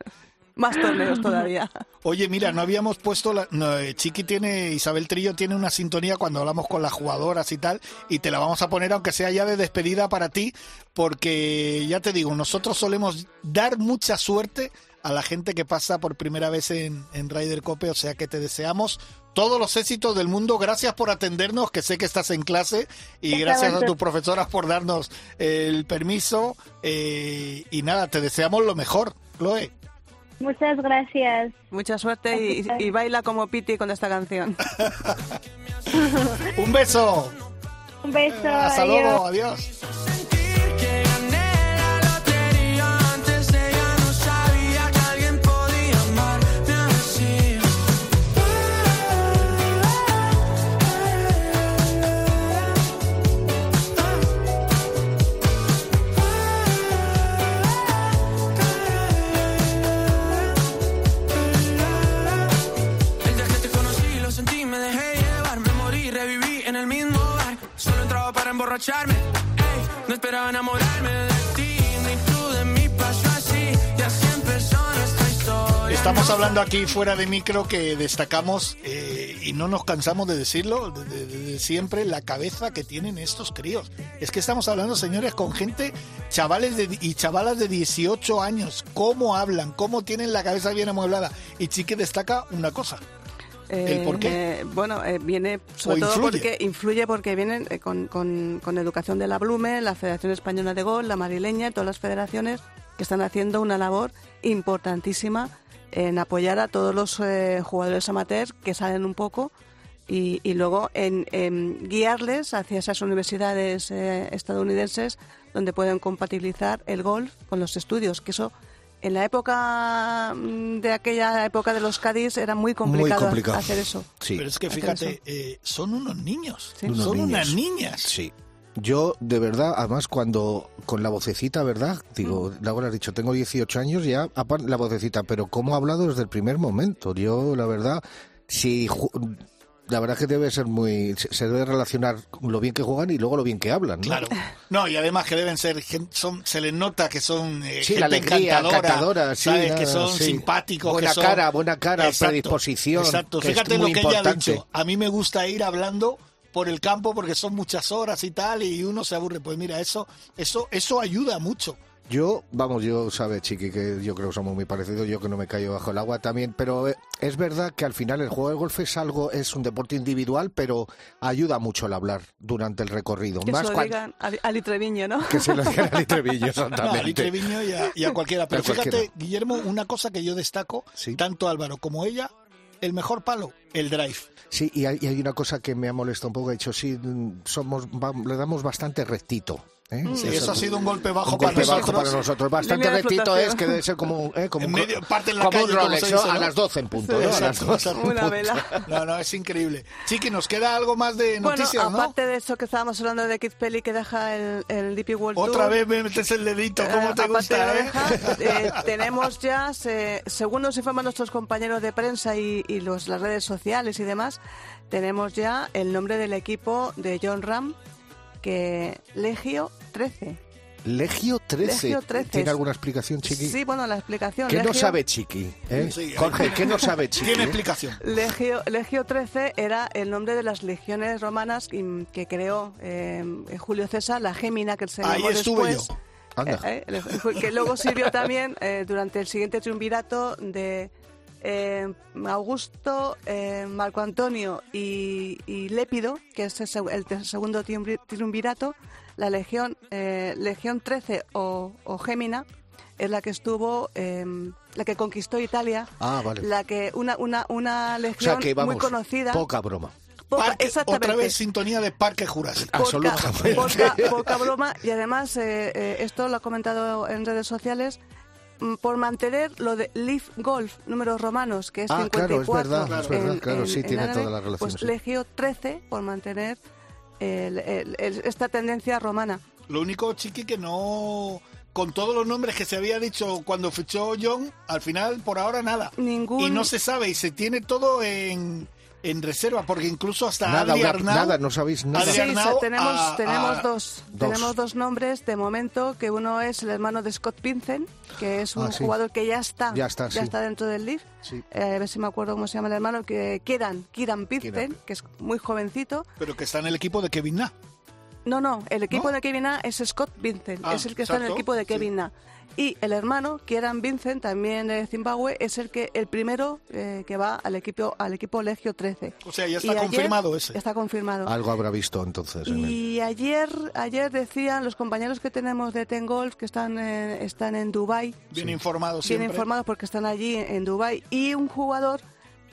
B: Más torneos todavía.
A: Oye, mira, no habíamos puesto la... no, eh, Chiqui tiene, Isabel Trillo tiene una sintonía cuando hablamos con las jugadoras y tal, y te la vamos a poner aunque sea ya de despedida para ti, porque ya te digo, nosotros solemos dar mucha suerte a la gente que pasa por primera vez en, en Ryder Cope, o sea que te deseamos todos los éxitos del mundo, gracias por atendernos, que sé que estás en clase, y gracias a tus profesoras por darnos el permiso, eh, y nada, te deseamos lo mejor, Chloe.
G: Muchas gracias.
B: Mucha suerte y, y baila como Piti con esta canción.
A: Un beso.
G: Un beso.
A: Hasta
G: adiós.
A: luego, adiós.
H: En el mismo bar. Solo entraba para emborracharme, no esperaba enamorarme de ti, ni tú de mí pasó así, y así empezó nuestra historia.
A: Estamos hablando aquí fuera de micro que destacamos eh, y no nos cansamos de decirlo de, de- de siempre la cabeza que tienen estos críos. Es que estamos hablando, señores, con gente, chavales de, y chavalas de 18 años, cómo hablan, cómo tienen la cabeza bien amueblada. Y Chique destaca una cosa. ¿El por qué?
B: Eh, bueno, eh, viene sobre
A: ¿O
B: todo porque influye porque vienen eh, con, con- con educación de la Blume, la Federación Española de Gol, la Marileña, todas las federaciones que están haciendo una labor importantísima en apoyar a todos los eh, jugadores amateurs que salen un poco y, y luego en, en guiarles hacia esas universidades eh, estadounidenses donde pueden compatibilizar el golf con los estudios, que eso en la época mm, de aquella época de los Cádiz era muy complicado,
C: complicado.
B: hacer eso.
C: Sí.
A: Pero es que fíjate, eh, son unos niños,
B: Sí.
C: Unos
A: son
C: niños.
A: unas niñas.
C: Sí. Yo, de verdad, además, cuando con la vocecita, ¿verdad? Digo, Laura has dicho, tengo 18 años ya, aparte la vocecita, pero cómo ha hablado desde el primer momento. Yo, la verdad, si. La verdad que debe ser muy. Se debe relacionar lo bien que juegan y luego lo bien que hablan, ¿no?
A: Claro. No, y además que deben ser, son, se les nota que son eh,
C: Sí,
A: gente
C: la alegría,
A: encantadora,
C: sí,
A: ¿sabes? que
C: nada,
A: son
C: sí.
A: simpáticos,
C: Buena
A: que son-
C: cara, buena cara,
A: Exacto,
C: predisposición,
A: Exacto,
C: que es
A: fíjate lo que ella ha
C: importante.
A: dicho. A mí me gusta ir hablando por el campo porque son muchas horas y tal y uno se aburre. Pues mira, eso, eso, eso ayuda mucho.
C: Yo, vamos, yo sabe, Chiqui, que yo creo que somos muy parecidos, yo que no me callo bajo el agua también, pero eh, es verdad que al final el juego de golf es algo, es un deporte individual, pero ayuda mucho el hablar durante el recorrido.
B: Que
C: Más
B: se lo digan a, a Litreviño, ¿no?
C: que se lo digan a Litrevillo,
A: No,
C: exactamente.
A: a Lee Treviño y a, y a cualquiera. Pero
C: A cualquiera.
A: fíjate, Guillermo, una cosa que yo destaco,
C: Sí.
A: tanto Álvaro como ella, el mejor palo, el drive.
C: Sí, y hay, y hay una cosa que me ha molestado un poco, he dicho, sí, somos, va- le damos bastante rectito. ¿Eh?
A: Sí, eso ha sido un golpe bajo
C: un
A: para
C: golpe bajo
A: nosotros.
C: para nosotros. Bastante rectito es que debe ser como, eh, como
A: En
C: un,
A: medio, parte en la
C: como un
A: calle, como
C: Rolex, ¿no? a
A: ¿no?
C: las 12 en punto. ¿no? A las
A: Exacto,
C: 12
A: exacto.
C: en
B: Una
C: punto.
B: vela.
A: No, no, es increíble. Chiqui, ¿nos queda algo más de noticias,
B: bueno,
A: no?
B: aparte de eso que estábamos hablando de Kid Pelli que deja el, el DP World
A: Otra
B: Tour,
A: vez me metes el dedito, ¿cómo
B: eh,
A: te gusta, eh?
B: deja, eh, tenemos ya, se- según nos informan nuestros compañeros de prensa y, y los, las redes sociales y demás, tenemos ya el nombre del equipo de John Ram, que Legio 13.
C: Legio 13.
B: Legio 13.
C: ¿Tiene alguna explicación, Chiqui?
B: Sí, bueno, la explicación.
C: ¿Qué no sabe Chiqui? eh?
A: Sí,
C: Jorge, ¿qué no sabe Chiqui?
A: Tiene
C: eh?
A: explicación.
B: Legio, Legio 13 era el nombre de las legiones romanas que, creó eh, Julio César, la Gémina que se
A: Ahí
B: llamó
A: estuve
B: después.
A: yo.
C: Anda.
B: Eh, eh, que luego sirvió también eh, durante el siguiente triunvirato de eh, Augusto, eh, Marco Antonio y, y Lépido, que es el, segundo triunvi- triunvirato, la legión, eh, legión 13 o, o Gémina es la que estuvo, eh, la que conquistó Italia,
C: Ah, vale.
B: la que una una una
C: O
B: legión
C: sea que vamos,
B: muy conocida,
C: poca broma.
B: poca-
A: Parque-
B: exactamente,
A: otra vez sintonía de Parque Jurásico.
B: poca,
C: absolutamente.
B: poca, poca broma y además eh, eh, esto lo ha comentado en redes sociales por mantener lo de Leaf Golf, números romanos, que es
C: Ah, claro,
B: 54
C: es verdad, es verdad, claro, sí, tiene
B: árabe,
C: toda la relación,
B: Pues
C: sí.
B: Legio 13 por mantener el- el- el- esta tendencia romana.
A: Lo único, Chiqui, que no... Con todos los nombres que se había dicho cuando fichó John, al final, por ahora, nada.
B: Ningún-
A: Y no se sabe, y se tiene todo en, en reserva, porque incluso hasta
C: Nada,
A: Adri
C: una-
A: Arnau-
C: nada, no sabéis nada.
A: Adri
B: Sí,
A: Arnau
B: tenemos,
A: a-
B: tenemos
A: a-
B: dos,
C: Dos.
B: tenemos dos nombres de momento, que uno es el hermano de Scott Vincent, que es un
C: Ah, sí.
B: jugador que ya está,
C: Ya está, sí.
B: dentro del Leaf.
C: Sí.
B: Eh, a ver si me acuerdo cómo se llama el hermano, que Kieran, Kieran que es muy jovencito.
A: Pero que está en el equipo de Kevin Na.
B: No, no, el equipo
A: ¿No?
B: de Kevin Na es Scott Vincent,
A: Ah,
B: es el que está en el equipo de
A: sí.
B: Kevin Na. Y el hermano, Kieran Vincent, también de Zimbabue, es el que el primero eh, que va al equipo al equipo Legio 13.
A: O sea, ya
B: Y
A: está
B: ayer-
A: confirmado ese.
B: Está confirmado.
C: Algo habrá visto entonces. en.
B: Y ayer, ayer decían los compañeros que tenemos de Ten Golf que están en, están en Dubai,
A: Bien informado
B: bien
A: siempre.
B: informados porque están allí en Dubai y un jugador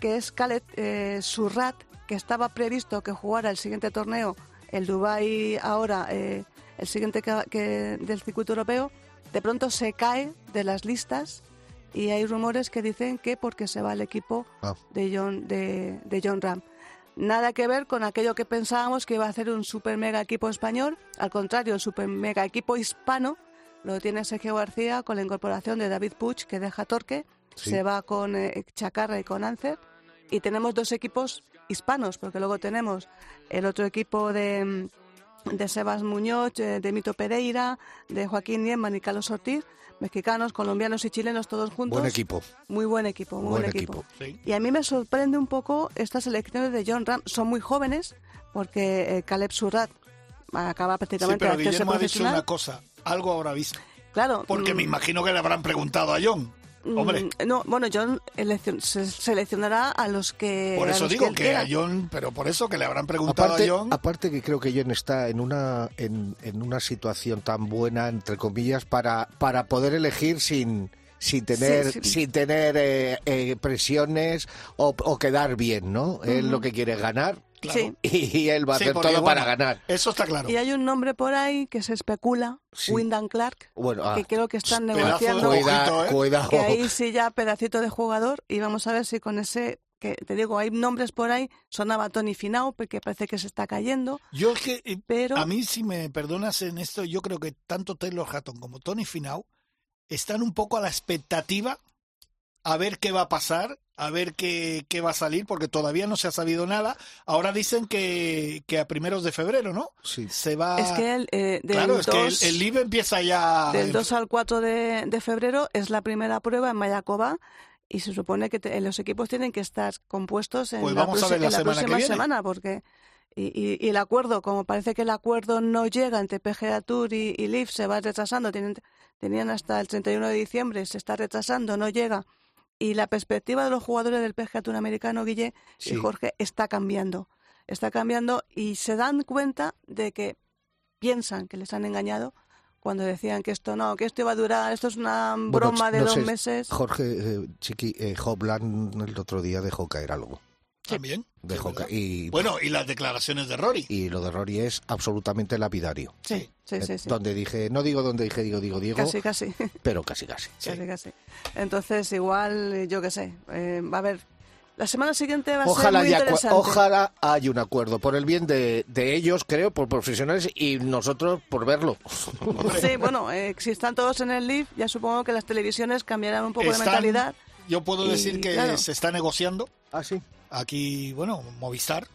B: que es Khaled eh, Surrat que estaba previsto que jugara el siguiente torneo, el Dubai ahora, eh, el siguiente que, que- del circuito europeo, de pronto se cae de las listas y hay rumores que dicen que porque se va al equipo
C: Ah.
B: de John de, de John Ram. Nada que ver con aquello que pensábamos que iba a hacer un super mega equipo español. Al contrario, el super mega equipo hispano lo tiene Sergio García con la incorporación de David Puig, que deja Torque,
C: Sí.
B: se va con eh, Chacarra y con Ancer. Y tenemos dos equipos hispanos, porque luego tenemos el otro equipo de, de Sebas Muñoz, eh, de Mito Pereira, de Joaquín Nieman y Carlos Ortiz, mexicanos, colombianos y chilenos todos juntos.
C: Buen equipo.
B: Muy buen equipo, muy
C: Buen
B: buen, equipo.
C: equipo.
A: Sí.
B: Y a mí me sorprende un poco estas elecciones de John Ram. Son muy jóvenes, porque eh, Caleb Surrat acaba
A: Sí,
B: prácticamente
A: pero
B: de hacerse
A: Guillermo ha dicho una cosa. Algo habrá visto.
B: Claro.
A: Porque
B: mm,
A: me imagino que le habrán preguntado a John. Hombre,
B: mm, No, bueno, John se- seleccionará a los que.
A: por
B: a
A: eso digo que a. John, pero por eso que le habrán preguntado
C: Aparte,
A: a John.
C: aparte que creo que John está en una en, en una situación tan buena entre comillas para para poder elegir sin sin tener
B: Sí, sí.
C: sin tener eh, eh, presiones o, o quedar bien, ¿no? Él lo que quiere es ganar
A: Claro.
B: Sí.
C: y, él va a
A: Sí,
C: hacer todo
A: bueno,
C: para ganar.
A: Eso está claro.
B: Y hay un nombre por ahí que se especula,
C: Sí.
B: Wyndham Clark,
C: Bueno, ah,
B: que creo que están negociando.
A: ¿eh?
C: cuidado.
B: que ahí sí ya pedacito de jugador y vamos a ver si con ese que te digo hay nombres por ahí sonaba Tony Finau porque parece que se está cayendo
A: Yo es que, eh,
B: pero
A: a mí, si me perdonas en esto, yo creo que tanto Taylor Hatton como Tony Finau están un poco a la expectativa a ver qué va a pasar, a ver qué, qué va a salir, porque todavía no se ha sabido nada. Ahora dicen que, que a primeros de febrero, ¿no?
C: Sí.
A: Se va...
B: es que el, eh, del,
A: claro, es que el,
B: 2,
A: el live empieza ya...
B: del 2 al 4 de, de febrero es la primera prueba en Mayacoba y se supone que te- los equipos tienen que estar compuestos en
A: Pues
B: la,
A: vamos a
B: proxi-
A: ver la
B: en la
A: semana que
B: próxima semana porque y, y- y el acuerdo, como parece que el acuerdo no llega entre PGA Tour y, y Leaf, se va retrasando, tienen, tenían hasta el 31 de diciembre, se está retrasando, no llega. Y la perspectiva de los jugadores del PGA Tour americano, Guille
C: Sí.
B: y Jorge, está cambiando. Está cambiando y se dan cuenta de que piensan que les han engañado cuando decían que esto no, que esto iba a durar, esto es una
C: Bueno,
B: broma de
C: no
B: dos
C: sé,
B: meses.
C: Jorge, eh, Chiqui, eh, el otro día dejó caer algo.
A: También. Sí, ¿verdad?
C: ca- y,
A: Bueno, y las declaraciones de Rory.
C: y lo de Rory es absolutamente lapidario.
B: Sí, sí, sí.
C: Eh,
B: sí.
C: Donde dije, no digo donde dije, digo, digo, digo,
B: Casi, casi.
C: pero casi, casi.
B: Casi, casi. Entonces, igual, yo qué sé, eh, va a haber... La semana siguiente va a
C: Ojalá
B: ser muy interesante.
C: ojalá haya un acuerdo por el bien de, de ellos, creo, por profesionales y nosotros por verlo.
B: Sí, bueno, eh, si están todos en el live, ya supongo que las televisiones cambiarán un poco de
A: Están-
B: mentalidad.
A: Yo puedo
B: Y,
A: decir que
B: claro.
A: se está negociando
C: Ah, sí.
A: Aquí, bueno, Movistar.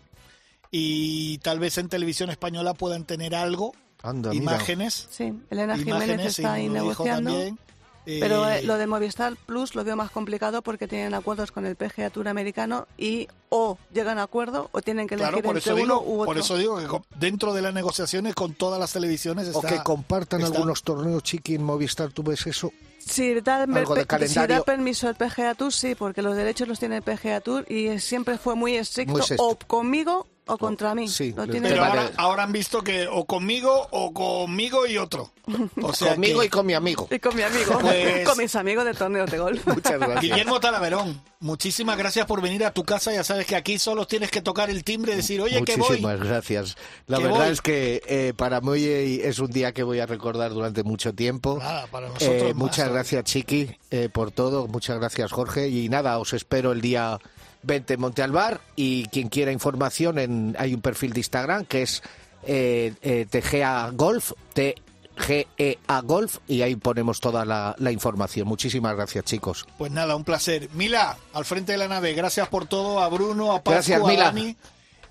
A: Y tal vez en televisión española puedan tener algo,
C: Anda, mira.
A: imágenes.
B: Sí, Elena Jiménez
A: imágenes, y
B: está ahí negociando.
A: también.
B: Pero
A: Eh,
B: lo de Movistar Plus lo veo más complicado porque tienen acuerdos con el PGA Tour americano y o llegan a acuerdo o tienen que elegir
A: Claro, por
B: entre
A: eso,
B: uno
A: digo,
B: u otro.
A: por eso digo que dentro de las negociaciones con todas las televisiones
C: O
A: está...
C: que compartan
A: está-
C: algunos torneos chiqui en Movistar, ¿tú ves eso?
B: Si da,
C: Algo de
B: si
C: calendario.
B: da permiso el PGA Tour, sí, porque los derechos los tiene el PGA Tour y siempre fue muy estricto,
C: Muy estricto.
B: o conmigo o contra mí.
C: sí,
A: Pero ahora, ahora han visto que o conmigo o conmigo y otro. O sea
C: Conmigo
A: que-
C: y con mi amigo.
B: Y con mi amigo,
A: Pues-
B: con mis amigos de torneos de golf.
C: Muchas gracias.
A: Guillermo Talaverón, muchísimas gracias por venir a tu casa. Ya sabes que aquí solo tienes que tocar el timbre y decir, oye, que voy.
C: Muchísimas gracias. La verdad
A: voy.
C: es que eh, para mí eh, es un día que voy a recordar durante mucho tiempo.
A: Nada, para nosotros
C: Eh,
A: más,
C: muchas
A: ¿no?
C: gracias, Chiqui, eh, por todo. Muchas gracias, Jorge. Y nada, os espero el día 20 en Montealbar. Y quien quiera información, en, hay un perfil de Instagram que es eh, eh, TGA Golf, TGEA Golf, y ahí ponemos toda la, la información. Muchísimas gracias, chicos.
A: Pues nada, un placer. Mila, al frente de la nave, gracias por todo. A Bruno, a Pascu,
C: Gracias,
A: a
C: Mila.
A: Dani.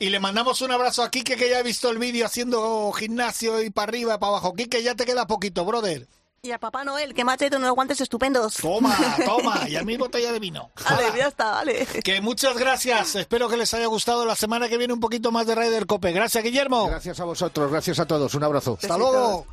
A: Y le mandamos un abrazo a Quique, que ya ha visto el vídeo haciendo gimnasio y para arriba y para abajo. Quique, ya te queda poquito, brother.
B: Y a Papá Noel, que me ha traído unos guantes estupendos.
A: Toma, toma. Y a mi botella de vino.
B: Vale, ya está, vale.
A: Que muchas gracias. Espero que les haya gustado. La semana que viene un poquito más de Raider Cope. Gracias, Guillermo.
C: Gracias a vosotros, gracias a todos. Un abrazo.
A: Hasta
B: Besitos.
A: luego.